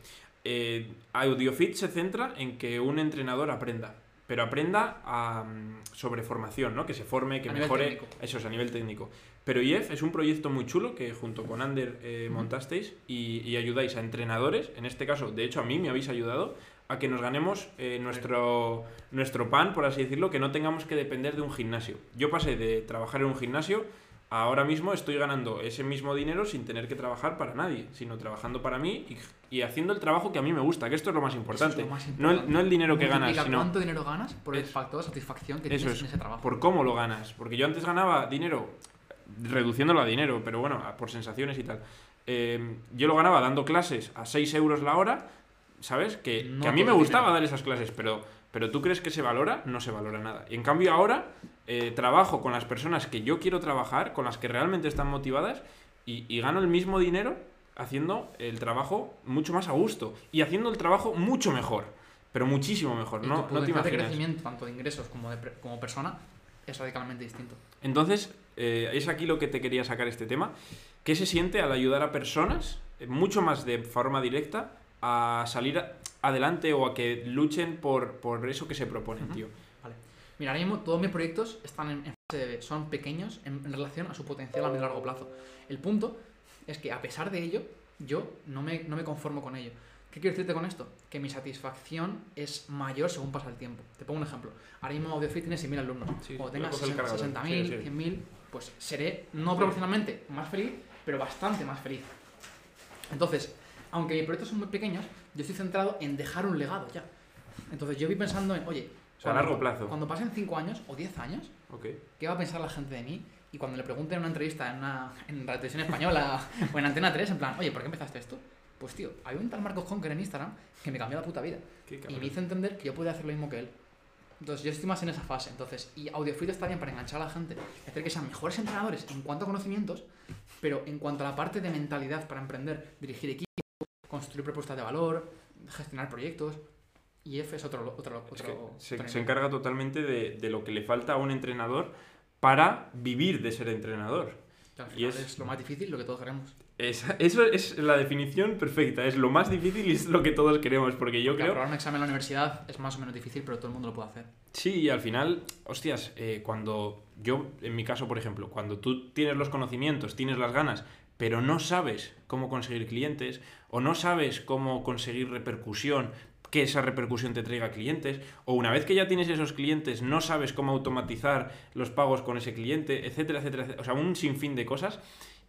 AudioFit se centra en que un entrenador aprenda. Pero aprenda a, mm, sobre formación, ¿no? Que se forme, que A mejore. Eso es a nivel técnico. Pero IEF es un proyecto muy chulo que junto con Ander eh, montasteis y, y ayudáis a entrenadores, en este caso, de hecho a mí me habéis ayudado, a que nos ganemos eh, nuestro, nuestro pan, por así decirlo, que no tengamos que depender de un gimnasio. Yo pasé de trabajar en un gimnasio ahora mismo estoy ganando ese mismo dinero sin tener que trabajar para nadie, sino trabajando para mí y, y haciendo el trabajo que a mí me gusta, que esto es lo más importante. lo más No, el, importante. no el dinero que ganas, sino cuánto dinero ganas por el Es- factor de satisfacción que tienes es, en ese trabajo. por cómo lo ganas. Porque yo antes ganaba dinero reduciéndolo a dinero, pero bueno, por sensaciones y tal. Eh, yo lo ganaba dando clases a 6 euros la hora, ¿sabes? Que, No que a mí me gustaba dinero. dar esas clases, pero, pero tú crees que se valora, no se valora nada. Y en cambio ahora eh, trabajo con las personas que yo quiero trabajar, con las que realmente están motivadas, y, y gano el mismo dinero haciendo el trabajo mucho más a gusto y haciendo el trabajo mucho mejor. Pero muchísimo mejor, Y no, tu no te potencial de imaginas. crecimiento, tanto de ingresos como, de como persona, es radicalmente distinto. Entonces, eh, es aquí lo que te quería sacar este tema. ¿Qué se siente al ayudar a personas, eh, mucho más de forma directa, a salir adelante o a que luchen por, por eso que se proponen, tío? Vale. Mira, ahora mismo todos mis proyectos están en, en fase de- son pequeños en, en relación a su potencial a medio y largo plazo. El punto es que a pesar de ello, yo no me, no me conformo con ello. ¿Qué quiero decirte con esto? Que mi satisfacción es mayor según pasa el tiempo. Te pongo un ejemplo. Ahora mismo AudioFit tiene 6.000 alumnos. Sí, Cuando voy a tenga coger el 60, cargador. 60.000, Sí, sí. 100.000, pues seré no proporcionalmente más feliz, pero bastante más feliz. Entonces, aunque mis proyectos son muy pequeños, yo estoy centrado en dejar un legado ya. Entonces yo voy pensando en, oye, O sea, a largo plazo. cuando pasen 5 años o 10 años, Ok. ¿qué va a pensar la gente de mí? Y cuando le pregunten en una entrevista en, una, en la televisión española o en Antena 3, en plan, oye, ¿por qué empezaste esto? Pues tío, hay un tal Marcos Conker en Instagram que me cambió la puta vida. Y me hizo entender que yo podía hacer lo mismo que él. Entonces yo estoy más en esa fase. Entonces, y AudioFit está bien para enganchar a la gente, hacer que sean mejores entrenadores en cuanto a conocimientos, pero en cuanto a la parte de mentalidad para emprender, dirigir equipos, construir propuestas de valor, gestionar proyectos, y F es otro... otro, Es otro que se, otro se nivel. encarga totalmente de, de lo que le falta a un entrenador para vivir de ser entrenador. Que al y final es- es... lo más difícil, lo que todos queremos. Esa- eso es la definición perfecta. Es lo más difícil y es lo que todos queremos. Porque yo Que creo aprobar un examen en la universidad es más o menos difícil, pero todo el mundo lo puede hacer. Sí, y al final, hostias, eh, cuando yo, en mi caso, por ejemplo, cuando tú tienes los conocimientos, tienes las ganas, pero no sabes cómo conseguir clientes o no sabes cómo conseguir repercusión, que esa repercusión te traiga clientes, o una vez que ya tienes esos clientes no sabes cómo automatizar los pagos con ese cliente, etcétera, etcétera, etcétera. o sea, un sinfín de cosas.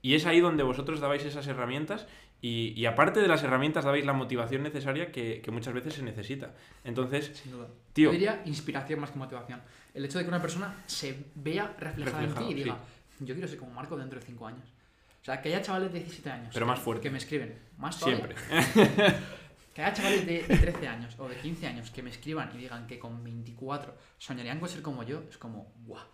Y es ahí donde vosotros dabais esas herramientas y, y aparte de las herramientas dabais la motivación necesaria que, que muchas veces se necesita. Entonces, Sin duda. Tío. Yo diría inspiración más que motivación. El hecho de que una persona se vea reflejada en ti y diga, yo quiero ser como Marco dentro de 5 años. O sea, que haya chavales de 17 años. Pero que- más fuerte. Que me escriben. Más todavía. siempre. Que haya chavales de, de 13 años o de 15 años que me escriban y digan que con 24 soñarían con ser como yo, es como, ¡guau!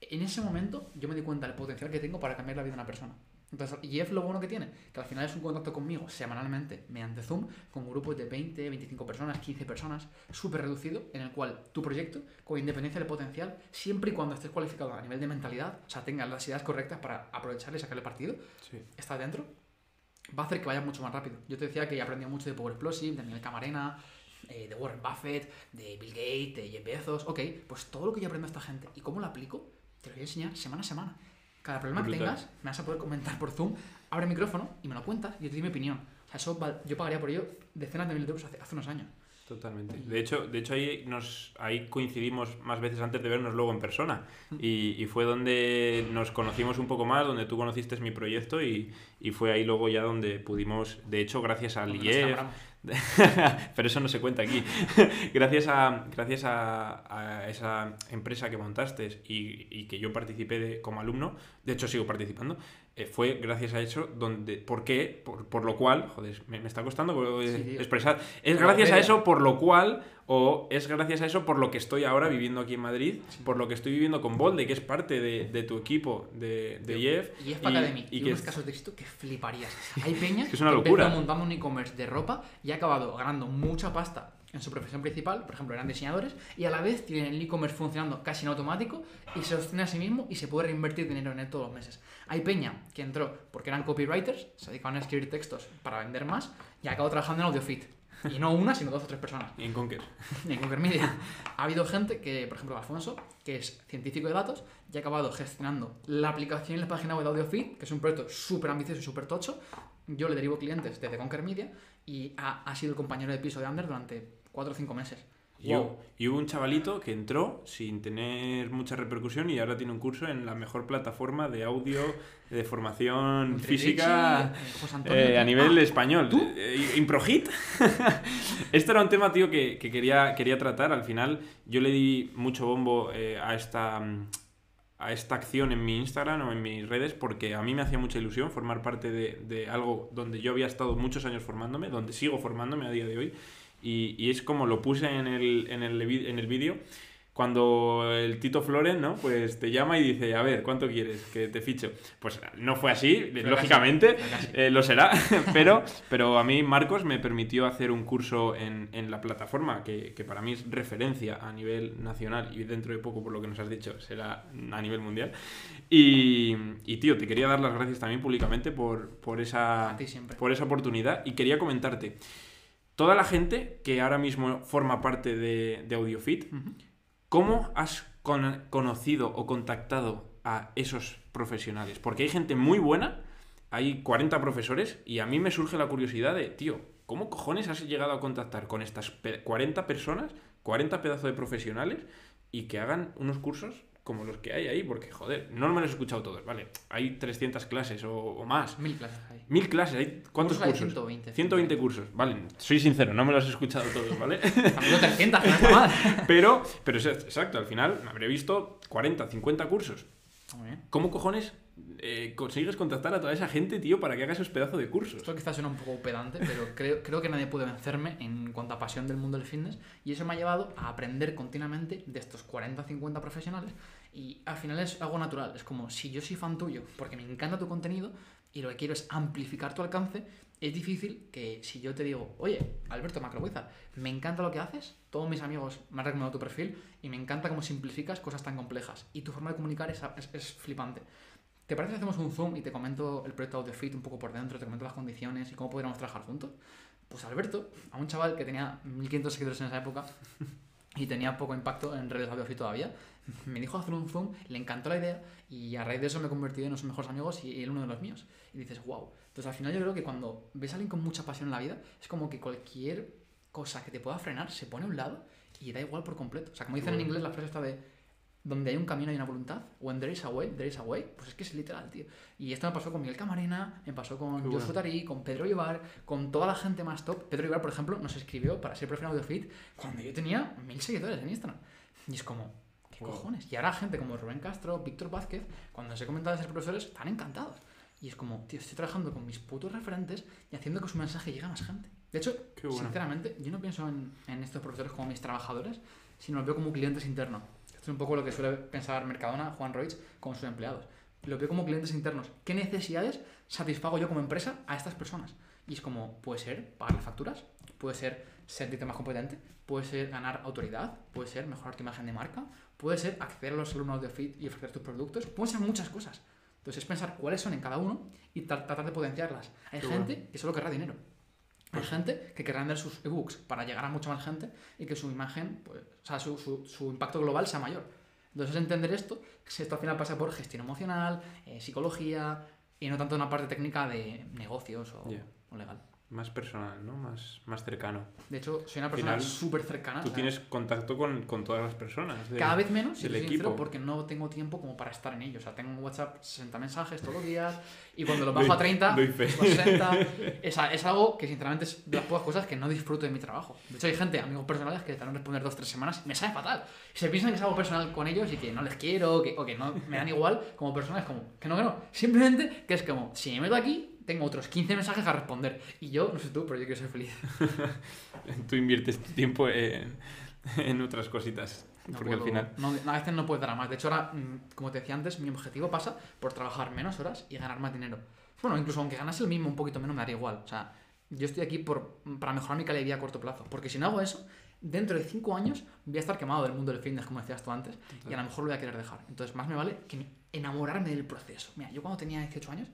En ese momento yo me di cuenta del potencial que tengo para cambiar la vida de una persona. Entonces, y es lo bueno que tiene, que al final es un contacto conmigo semanalmente mediante Zoom con grupos de 20, 25 personas, 15 personas, súper reducido, en el cual tu proyecto, con independencia del potencial, siempre y cuando estés cualificado a nivel de mentalidad, o sea, tengas las ideas correctas para aprovechar y sacarle partido, Sí. estás dentro, va a hacer que vaya mucho más rápido. Yo te decía que he aprendido mucho de Power Explosive, de Miguel Camarena, eh, de Warren Buffett, de Bill Gates, de Jeff Bezos. Ok, pues todo lo que yo aprendo de esta gente y cómo lo aplico, te lo voy a enseñar semana a semana. Cada problema que tengas, me vas a poder comentar por Zoom, abre el micrófono y me lo cuentas y yo te doy mi opinión. O sea, eso yo pagaría por ello decenas de de euros hace, hace unos años. Totalmente. De hecho, de hecho ahí, nos, ahí coincidimos más veces antes de vernos luego en persona. Y, y fue donde nos conocimos un poco más, donde tú conociste mi proyecto y, y fue ahí luego ya donde pudimos, de hecho, gracias al IEF, pero eso no se cuenta aquí. gracias a, gracias a, a esa empresa que montaste y, y que yo participé de- como alumno, de hecho sigo participando, eh, fue gracias a eso donde... ¿Por qué? Por, por lo cual, joder, me, me está costando Sí, expresar. Es gracias a eso por lo cual, o es gracias a eso por lo que estoy ahora viviendo aquí en Madrid, por lo que estoy viviendo con Bolde, que es parte de, de tu equipo de, de IEF. Y es y- Academy. y Y, que unos es- casos de éxito que fliparías. Hay peña que es una que locura. empezó montando un e-commerce de ropa y ha acabado ganando mucha pasta en su profesión principal, por ejemplo, eran diseñadores, y a la vez tienen el e-commerce funcionando casi en automático y se sostiene a sí mismo y se puede reinvertir dinero en él todos los meses. Hay peña que entró porque eran copywriters, se dedicaban a escribir textos para vender más y acabó trabajando en AudioFit. Y no una, sino dos o tres personas. Y en Conquer. en Conquer Media. Ha habido gente que, por ejemplo, Alfonso, que es científico de datos y ha acabado gestionando la aplicación y la página web de AudioFeed, que es un proyecto súper ambicioso y súper tocho. Yo le derivo clientes desde Conquer Media y ha, ha sido el compañero de piso de Ander durante 4 o 5 meses. Y, Wow. hubo, y hubo un chavalito que entró sin tener mucha repercusión y ahora tiene un curso en la mejor plataforma de audio de formación Entre física Richie, eh, eh, a ah, nivel español. ¿tú? Eh, ¿Improhit? Esto era un tema, tío, que, que quería, quería tratar. Al final yo le di mucho bombo eh, a esta... a esta acción en mi Instagram o en mis redes porque a mí me hacía mucha ilusión formar parte de, de algo donde yo había estado muchos años formándome, donde sigo formándome a día de hoy y, y es como lo puse en el, en el, en el vídeo cuando el Tito Floren, ¿no? Pues te llama y dice, a ver, ¿cuánto quieres que te ficho? Pues no fue así, Pero lógicamente, casi, eh, lo será, pero, pero a mí Marcos me permitió hacer un curso en, en la plataforma que, que para mí es referencia a nivel nacional y dentro de poco, por lo que nos has dicho, será a nivel mundial. Y, y, tío, te quería dar las gracias también públicamente por, por, esa, por esa oportunidad y quería comentarte, toda la gente que ahora mismo forma parte de, de AudioFit. ¿Cómo has con- conocido o contactado a esos profesionales? Porque hay gente muy buena, hay 40 profesores, y a mí me surge la curiosidad de, tío, ¿cómo cojones has llegado a contactar con estas pe- 40 personas, 40 pedazos de profesionales, y que hagan unos cursos como los que hay ahí? Porque, joder, no me los he escuchado todos, ¿vale? Hay 300 clases o, o más. Mil clases ahí. Mil clases, ¿hay ¿cuántos Cursos hay cursos? 120. 120 cursos, vale. Soy sincero, no me los he escuchado todos, ¿vale? Amigo 300, que no está mal. Pero, pero es exacto, al final me habré visto 40, 50 cursos. ¿Cómo cojones eh, consigues contactar a toda esa gente, tío, para que haga esos pedazos de cursos? Esto quizás suena un poco pedante, pero creo, creo que nadie puede vencerme en cuanto a pasión del mundo del fitness y eso me ha llevado a aprender continuamente de estos 40 50 profesionales y al final es algo natural, es como si yo soy fan tuyo porque me encanta tu contenido y lo que quiero es amplificar tu alcance, es difícil que si yo te digo, oye, Alberto Macrobuiza, me encanta lo que haces, todos mis amigos me han recomendado tu perfil y me encanta cómo simplificas cosas tan complejas y tu forma de comunicar es, es- es flipante. ¿Te parece que hacemos un zoom y te comento el proyecto AudioFit un poco por dentro, te comento las condiciones y cómo podríamos trabajar juntos? Pues Alberto, a un chaval que tenía 1500 seguidores en esa época, y tenía poco impacto en redes de fit todavía. Me dijo hacer un Zoom, le encantó la idea y a raíz de eso me he convertido en uno de sus mejores amigos y él uno de los míos. Y dices, wow. Entonces al final yo creo que cuando ves a alguien con mucha pasión en la vida, es como que cualquier cosa que te pueda frenar se pone a un lado y da igual por completo. O sea, como dicen en inglés la frase está de donde hay un camino hay una voluntad, when there is a way, there is a way, pues es que es literal, tío. Y esto me pasó con Miguel Camarena, me pasó con Joshua Tarí, con Pedro Ibar, con toda la gente más top. Pedro Ibar, por ejemplo, nos escribió para ser profe en AudioFit cuando yo tenía mil seguidores en Instagram. Y es como, ¿qué cojones? Y ahora gente como Rubén Castro, Víctor Vázquez, cuando se he comentado de ser profesores, están encantados. Y es como, tío, estoy trabajando con mis putos referentes y haciendo que su mensaje llegue a más gente. De hecho, sinceramente, yo no pienso en, en estos profesores como mis trabajadores, sino los veo como clientes internos es un poco lo que suele pensar Mercadona, Juan Roig, con sus empleados. Lo veo como clientes internos. ¿Qué necesidades satisfago yo como empresa a estas personas? Y es como, puede ser pagar las facturas, puede ser sentirte más competente, puede ser ganar autoridad, puede ser mejorar tu imagen de marca, puede ser acceder a los alumnos de FIT y ofrecer tus productos, pueden ser muchas cosas. Entonces es pensar cuáles son en cada uno y tratar de potenciarlas. Hay gente que solo querrá dinero. Hay gente que querrá vender sus ebooks para llegar a mucha más gente y que su imagen, pues, o sea, su, su, impacto global sea mayor. Entonces, entender esto, esto al final pasa por gestión emocional, eh, psicología y no tanto una parte técnica de negocios o legal más personal, ¿no? Más, más cercano. De hecho, soy una persona súper cercana. Tú tienes contacto con, con, todas las personas. Cada vez menos, si equipo. porque no tengo tiempo como para estar en ello. O sea, tengo en WhatsApp 60 mensajes todos los días y cuando los bajo a 30, 60, es, es, algo que sinceramente es de las pocas cosas que no disfruto de mi trabajo. De hecho, hay gente, amigos personales, que te van a responder dos o tres semanas y me sabe fatal. Se piensan que es algo personal con ellos y que no les quiero o que, o que no me dan igual como personas, como que no, que no. Simplemente que es como, si me meto aquí, tengo otros 15 mensajes a responder. Y yo, no sé tú, pero yo quiero ser feliz. tú inviertes tu tiempo en, en otras cositas. porque al final. No, a veces no puedes dar más. De hecho, ahora, mm, como te decía antes, mi objetivo pasa por trabajar menos horas y ganar más dinero. Bueno, incluso aunque ganase el mismo un poquito menos, me daría igual. O sea, yo estoy aquí por, para mejorar mi calidad de vida a corto plazo. Porque si no hago eso, dentro de 5 años voy a estar quemado del mundo del fitness, como decías tú antes, y a lo mejor lo voy a querer dejar. Entonces, más me vale que enamorarme del proceso. Mira, yo cuando tenía 18 años,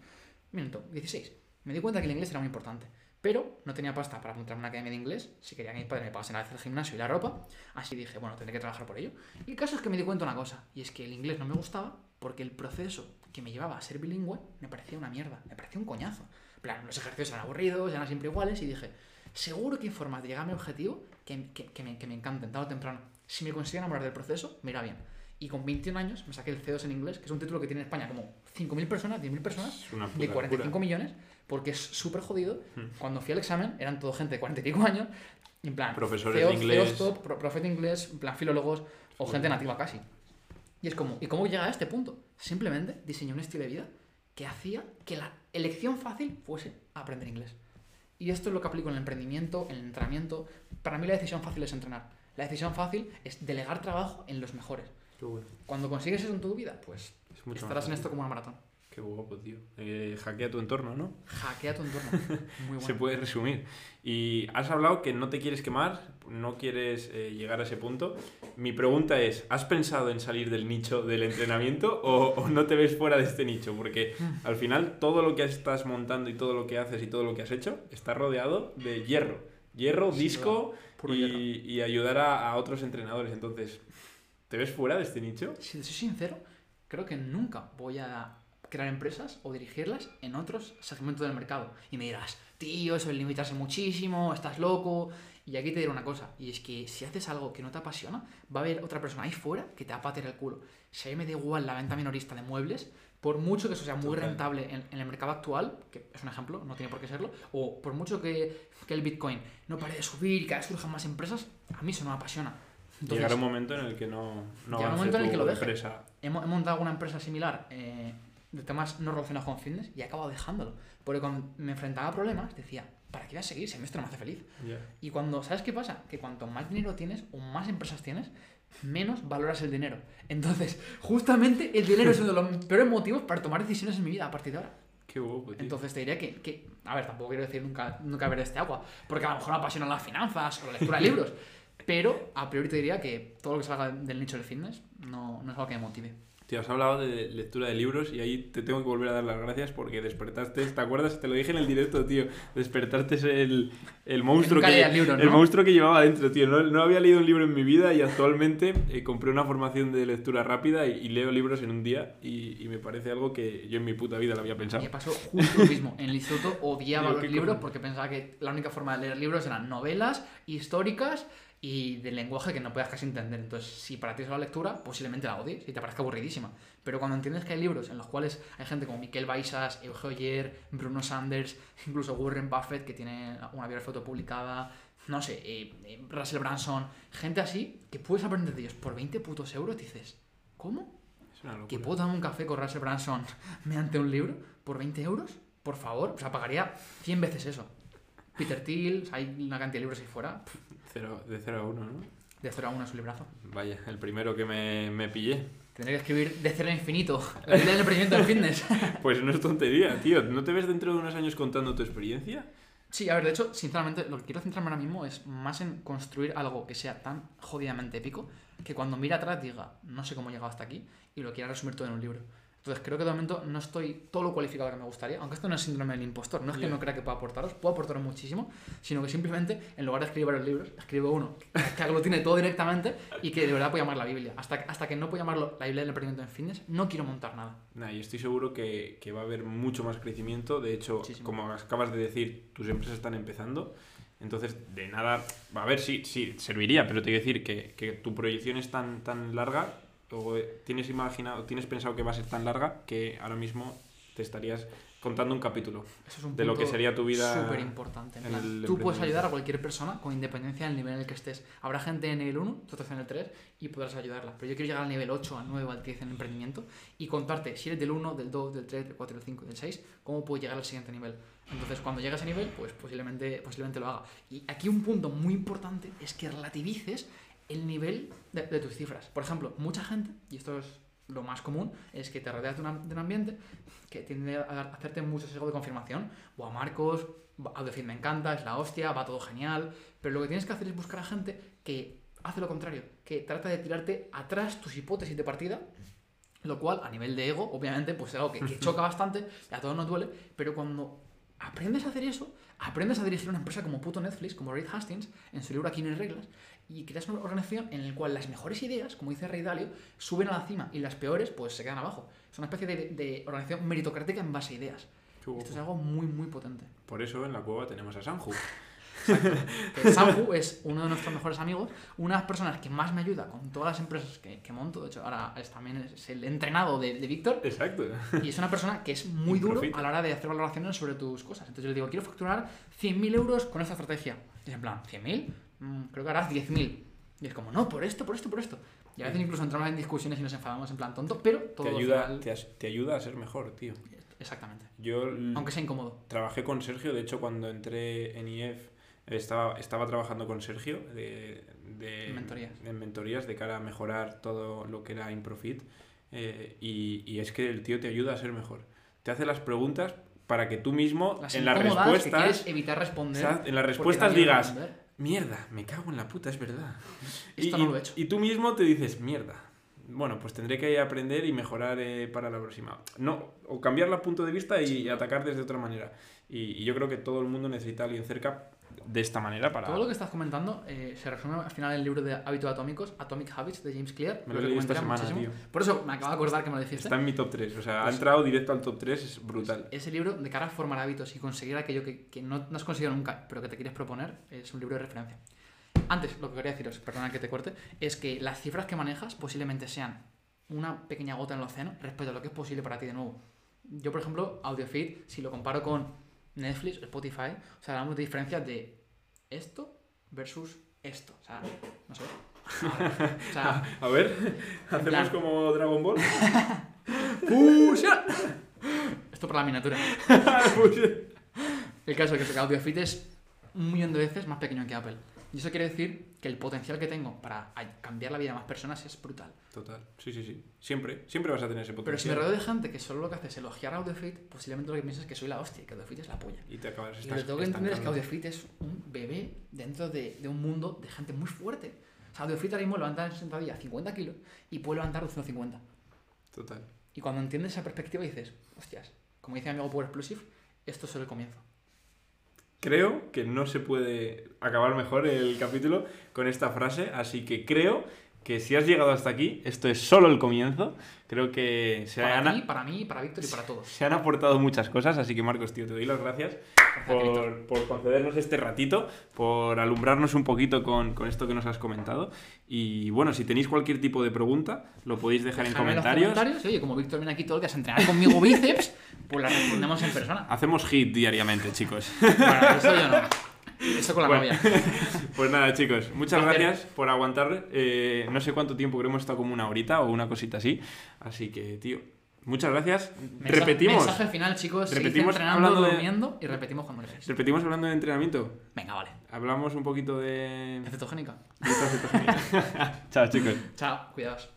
minuto, 16 me di cuenta que el inglés era muy importante. Pero no tenía pasta para apuntarme a una academia de inglés. Si quería que mis padres me pagasen a veces el gimnasio y la ropa. Así dije, bueno, tendré que trabajar por ello. Y el caso es que me di cuenta una cosa. Y es que el inglés no me gustaba porque el proceso que me llevaba a ser bilingüe me parecía una mierda. Me parecía un coñazo. Plan, los ejercicios eran aburridos, eran siempre iguales. Y dije, seguro que hay formas de llegar a mi objetivo que, que, que me, que me encanten, tarde o temprano. Si me consigo enamorar del proceso, me irá bien. Y con 21 años me saqué el C2 en inglés, que es un título que tiene en España como 5.000 personas, 10.000 personas, de 45 millones porque es súper jodido. Hmm. Cuando fui al examen, eran todo gente de 40 y pico años, en plan, profesores de inglés, top, profe de inglés, en plan, filólogos o gente nativa casi. Y es como, ¿y cómo llega a este punto? Simplemente diseñé un estilo de vida que hacía que la elección fácil fuese aprender inglés. Y esto es lo que aplico en el emprendimiento, en el entrenamiento. Para mí la decisión fácil es entrenar. La decisión fácil es delegar trabajo en los mejores. Cuando consigues eso en tu vida, pues estarás en esto como una maratón. Qué guapo, tío. Eh, hackea tu entorno, ¿no? Hackea tu entorno. Muy bueno. Se puede resumir. Y has hablado que no te quieres quemar, no quieres eh, llegar a ese punto. Mi pregunta es, ¿has pensado en salir del nicho del entrenamiento o, no te ves fuera de este nicho? Porque al final todo lo que estás montando y todo lo que haces y todo lo que has hecho está rodeado de hierro. Hierro, disco y, ayudar a, a otros entrenadores. Entonces, ¿te ves fuera de este nicho? Si te soy sincero, creo que nunca voy a crear empresas o dirigirlas en otros segmentos del mercado. Y me dirás, tío, eso es limitarse muchísimo, estás loco. Y aquí te diré una cosa, y es que si haces algo que no te apasiona, va a haber otra persona ahí fuera que te va a patear el culo. Si a mí me da igual la venta minorista de muebles, por mucho que eso sea muy rentable en, el mercado actual, que es un ejemplo, no tiene por qué serlo, o por mucho que, que el Bitcoin no pare de subir y que surjan más empresas, a mí eso no me apasiona. Llegará un momento en el que no, no un momento en el que lo deje. He, montado una empresa similar eh, de temas no relacionados con fitness y he acabado dejándolo. Porque cuando me enfrentaba a problemas decía, ¿para qué voy a seguir si esto no me hace feliz? Y cuando, ¿sabes qué pasa? Que cuanto más dinero tienes o más empresas tienes, menos valoras el dinero. Entonces, justamente el dinero es uno de los peores motivos para tomar decisiones en mi vida a partir de ahora. Qué guapo, Entonces te diría que, que, a ver, tampoco quiero decir nunca, nunca ver este agua, porque a lo mejor me apasionan las finanzas o la lectura de libros, pero a priori te diría que todo lo que salga del nicho del fitness no, no es algo que me motive. Te has hablado de lectura de libros y ahí te tengo que volver a dar las gracias porque despertaste, ¿te acuerdas? Te lo dije en el directo, tío. Despertaste el, el monstruo que el monstruo que llevaba dentro, tío. No, no había leído un libro en mi vida y actualmente eh, compré una formación de lectura rápida y, y leo libros en un día y, y me parece algo que yo en mi puta vida lo había pensado. Me pasó justo lo mismo. En el instituto odiaba los ¿qué libros porque pensaba que la única forma de leer libros eran novelas históricas y de lenguaje que no puedas casi entender. Entonces, si para ti es la lectura, posiblemente la odies y te parezca aburridísima. Pero cuando entiendes que hay libros en los cuales hay gente como Miquel Baisas, Eugenio Oyer, Bruno Sanders, incluso Warren Buffett, que tiene una biografía autopublicada, no sé, eh, eh, Russell Branson, gente así, que puedes aprender de ellos por 20 putos euros, dices, ¿cómo? ¿Que puedo tomar un café con Russell Branson mediante un libro por 20 euros? Por favor, o sea, pagaría 100 veces eso. Peter Thiel, o sea, hay una cantidad de libros ahí fuera, Cero- de 0 a 1, ¿no? de 0 a 1 es un librazo. Vaya, el primero que me, me pillé. Tendré que escribir de cero a infinito, la vida del emprendimiento del fitness. Pues no es tontería, tío. ¿No te ves dentro de unos años contando tu experiencia? Sí, a ver, de hecho, sinceramente, lo que quiero centrarme ahora mismo es más en construir algo que sea tan jodidamente épico que cuando mire atrás diga, no sé cómo he llegado hasta aquí, y lo quiera resumir todo en un libro. Entonces, creo que de momento no estoy todo lo cualificado que me gustaría, aunque esto no es síndrome del impostor, no es que Ya. no crea que pueda aportaros, puedo aportaros muchísimo, sino que simplemente, en lugar de escribir varios libros, escribo uno que aglutine todo directamente y que de verdad puedo llamar la Biblia. Hasta, hasta que no puedo llamarlo la Biblia del emprendimiento en fitness, no quiero montar nada. Nah, y estoy seguro que, que va a haber mucho más crecimiento. De hecho, Muchísimo. como acabas de decir, tus empresas están empezando. Entonces, de nada, a ver, sí, sí, serviría, pero te quiero decir que, que tu proyección es tan, tan larga, o eh, tienes imaginado, tienes pensado que va a ser tan larga, que ahora mismo te estarías contando un capítulo Eso es un de lo que sería tu vida. súper importante. Tú puedes ayudar a cualquier persona con independencia del nivel en el que estés. Habrá gente en el 1, tú estás en el 3 y podrás ayudarla. Pero yo quiero llegar al nivel 8, al 9, al 10 en emprendimiento y contarte si eres del 1, del 2, del 3, del 4, del 5, del 6, cómo puedes llegar al siguiente nivel. Entonces, cuando llegas a ese nivel, pues posiblemente, posiblemente lo haga. Y aquí un punto muy importante es que relativices el nivel de, de tus cifras. Por ejemplo, mucha gente, y esto es lo más común, es que te rodeas de, una- de un ambiente que tiende a hacerte mucho sesgo de confirmación. Buah, Marcos, va- AudioFit me encanta, es la hostia, va todo genial. Pero lo que tienes que hacer es buscar a gente que hace lo contrario, que trata de tirarte atrás tus hipótesis de partida. Lo cual, a nivel de ego, obviamente, pues es algo que, que choca bastante y a todos nos duele. Pero cuando aprendes a hacer eso, aprendes a dirigir una empresa como puto Netflix, como Reed Hastings, en su libro Aquí no hay reglas, y creas una organización en la cual las mejores ideas, como dice Ray Dalio, suben a la cima y las peores, pues se quedan abajo. Es una especie de, de organización meritocrática en base a ideas. Esto es algo muy, muy potente. Por eso en la cueva tenemos a Sanju. Samhu es uno de nuestros mejores amigos, una de las personas que más me ayuda con todas las empresas que, que monto. De hecho, ahora es, también es el entrenado de, de Víctor. Exacto. Y es una persona que es muy duro a la hora de hacer valoraciones sobre tus cosas. Entonces yo le digo, quiero facturar 100.000 euros con esta estrategia. Y es en plan, ¿100.000? Mm, creo que harás 10.000. Y es como, no, por esto, por esto, por esto. Y a veces incluso entramos en discusiones y nos enfadamos en plan tonto, pero todo Te ayuda, final- te, ayuda a ser mejor, tío. Exactamente. Yo Aunque sea incómodo. trabajé con Sergio, de hecho cuando entré en IEF estaba, estaba trabajando con Sergio de, de- En mentorías. en mentorías de cara a mejorar todo lo que era Improfit eh, y, y es que el tío te ayuda a ser mejor. Te hace las preguntas para que tú mismo Las en las respuestas, quieres evitar responder. en las respuestas digas. Mierda, me cago en la puta, es verdad. Esto y, no lo he hecho. y tú mismo te dices, mierda. Bueno, pues tendré que aprender y mejorar eh, para la próxima. No, o cambiar el punto de vista y atacar desde otra manera. Y, y yo creo que todo el mundo necesita a alguien cerca de esta manera para... Todo lo que estás comentando eh, se resume al final en el libro de hábitos atomicos, Atomic Habits, de James Clear. Me lo he leído esta semana, muchísimo. Por eso me acabo de acordar que me lo dijiste. Está en mi top 3. O sea, ha Pues- entrado directo al top 3, es brutal. Ese libro, de cara a formar hábitos y conseguir aquello que, que no, no has conseguido nunca, pero que te quieres proponer, es un libro de referencia. Antes, lo que quería deciros, perdona que te corte, es que las cifras que manejas posiblemente sean una pequeña gota en el océano respecto a lo que es posible para ti de nuevo. Yo, por ejemplo, AudioFeed, si lo comparo con Netflix, Spotify, o sea, hablamos de diferencias de esto versus esto. O sea, no sé. O sea, A ver, hacemos plan- como Dragon Ball. ¡Fusión! Esto para la miniatura. El caso es que AudioFit es un millón de veces más pequeño que Apple. Y eso quiere decir que el potencial que tengo para cambiar la vida de más personas es brutal. Total, sí, sí, sí. Siempre, siempre vas a tener ese Pero si potencial. me rodeo de gente que solo lo que hace es elogiar a AudioFit, posiblemente lo que pienses es que soy la hostia que AudioFit es la polla. Y te acabas Y lo que tengo que entender es que. AudioFit es un bebé dentro de, de un mundo de gente muy fuerte. O sea, AudioFit ahora mismo levanta en sentadilla 50 kilos y puede levantar 250. Total. Y cuando entiendes esa perspectiva dices, hostias, como dice mi amigo Power Explosive, esto es solo el comienzo. Creo que no se puede acabar mejor el capítulo con esta frase, así que creo que si has llegado hasta aquí, esto es solo el comienzo. Creo que se Para han, ti, para mí, para Víctor y para todos. se han aportado muchas cosas, así que Marcos, tío, te doy las gracias por, por concedernos este ratito, por alumbrarnos un poquito con, con esto que nos has comentado. Y bueno, si tenéis cualquier tipo de pregunta, lo podéis dejar en Dejadme los comentarios. comentarios. Oye, como Víctor viene aquí todo el día a entrenar conmigo bíceps, pues la respondemos en persona. Hacemos hit diariamente, chicos. Bueno, eso yo no. Eso con la Bueno. novia. Pues nada, chicos, muchas gracias por aguantar. eh, no sé cuánto tiempo, creo que hemos estado como una horita o una cosita así. Así que, tío, muchas gracias. Mensaje- repetimos. Mensaje final, chicos. Repetimos entrenando, hablando de- durmiendo y repetimos cuando queráis. Repetimos hablando de entrenamiento. Venga, vale. Hablamos un poquito de. Cetogénica. de cetogénica. Chao, chicos. Chao, cuidaos.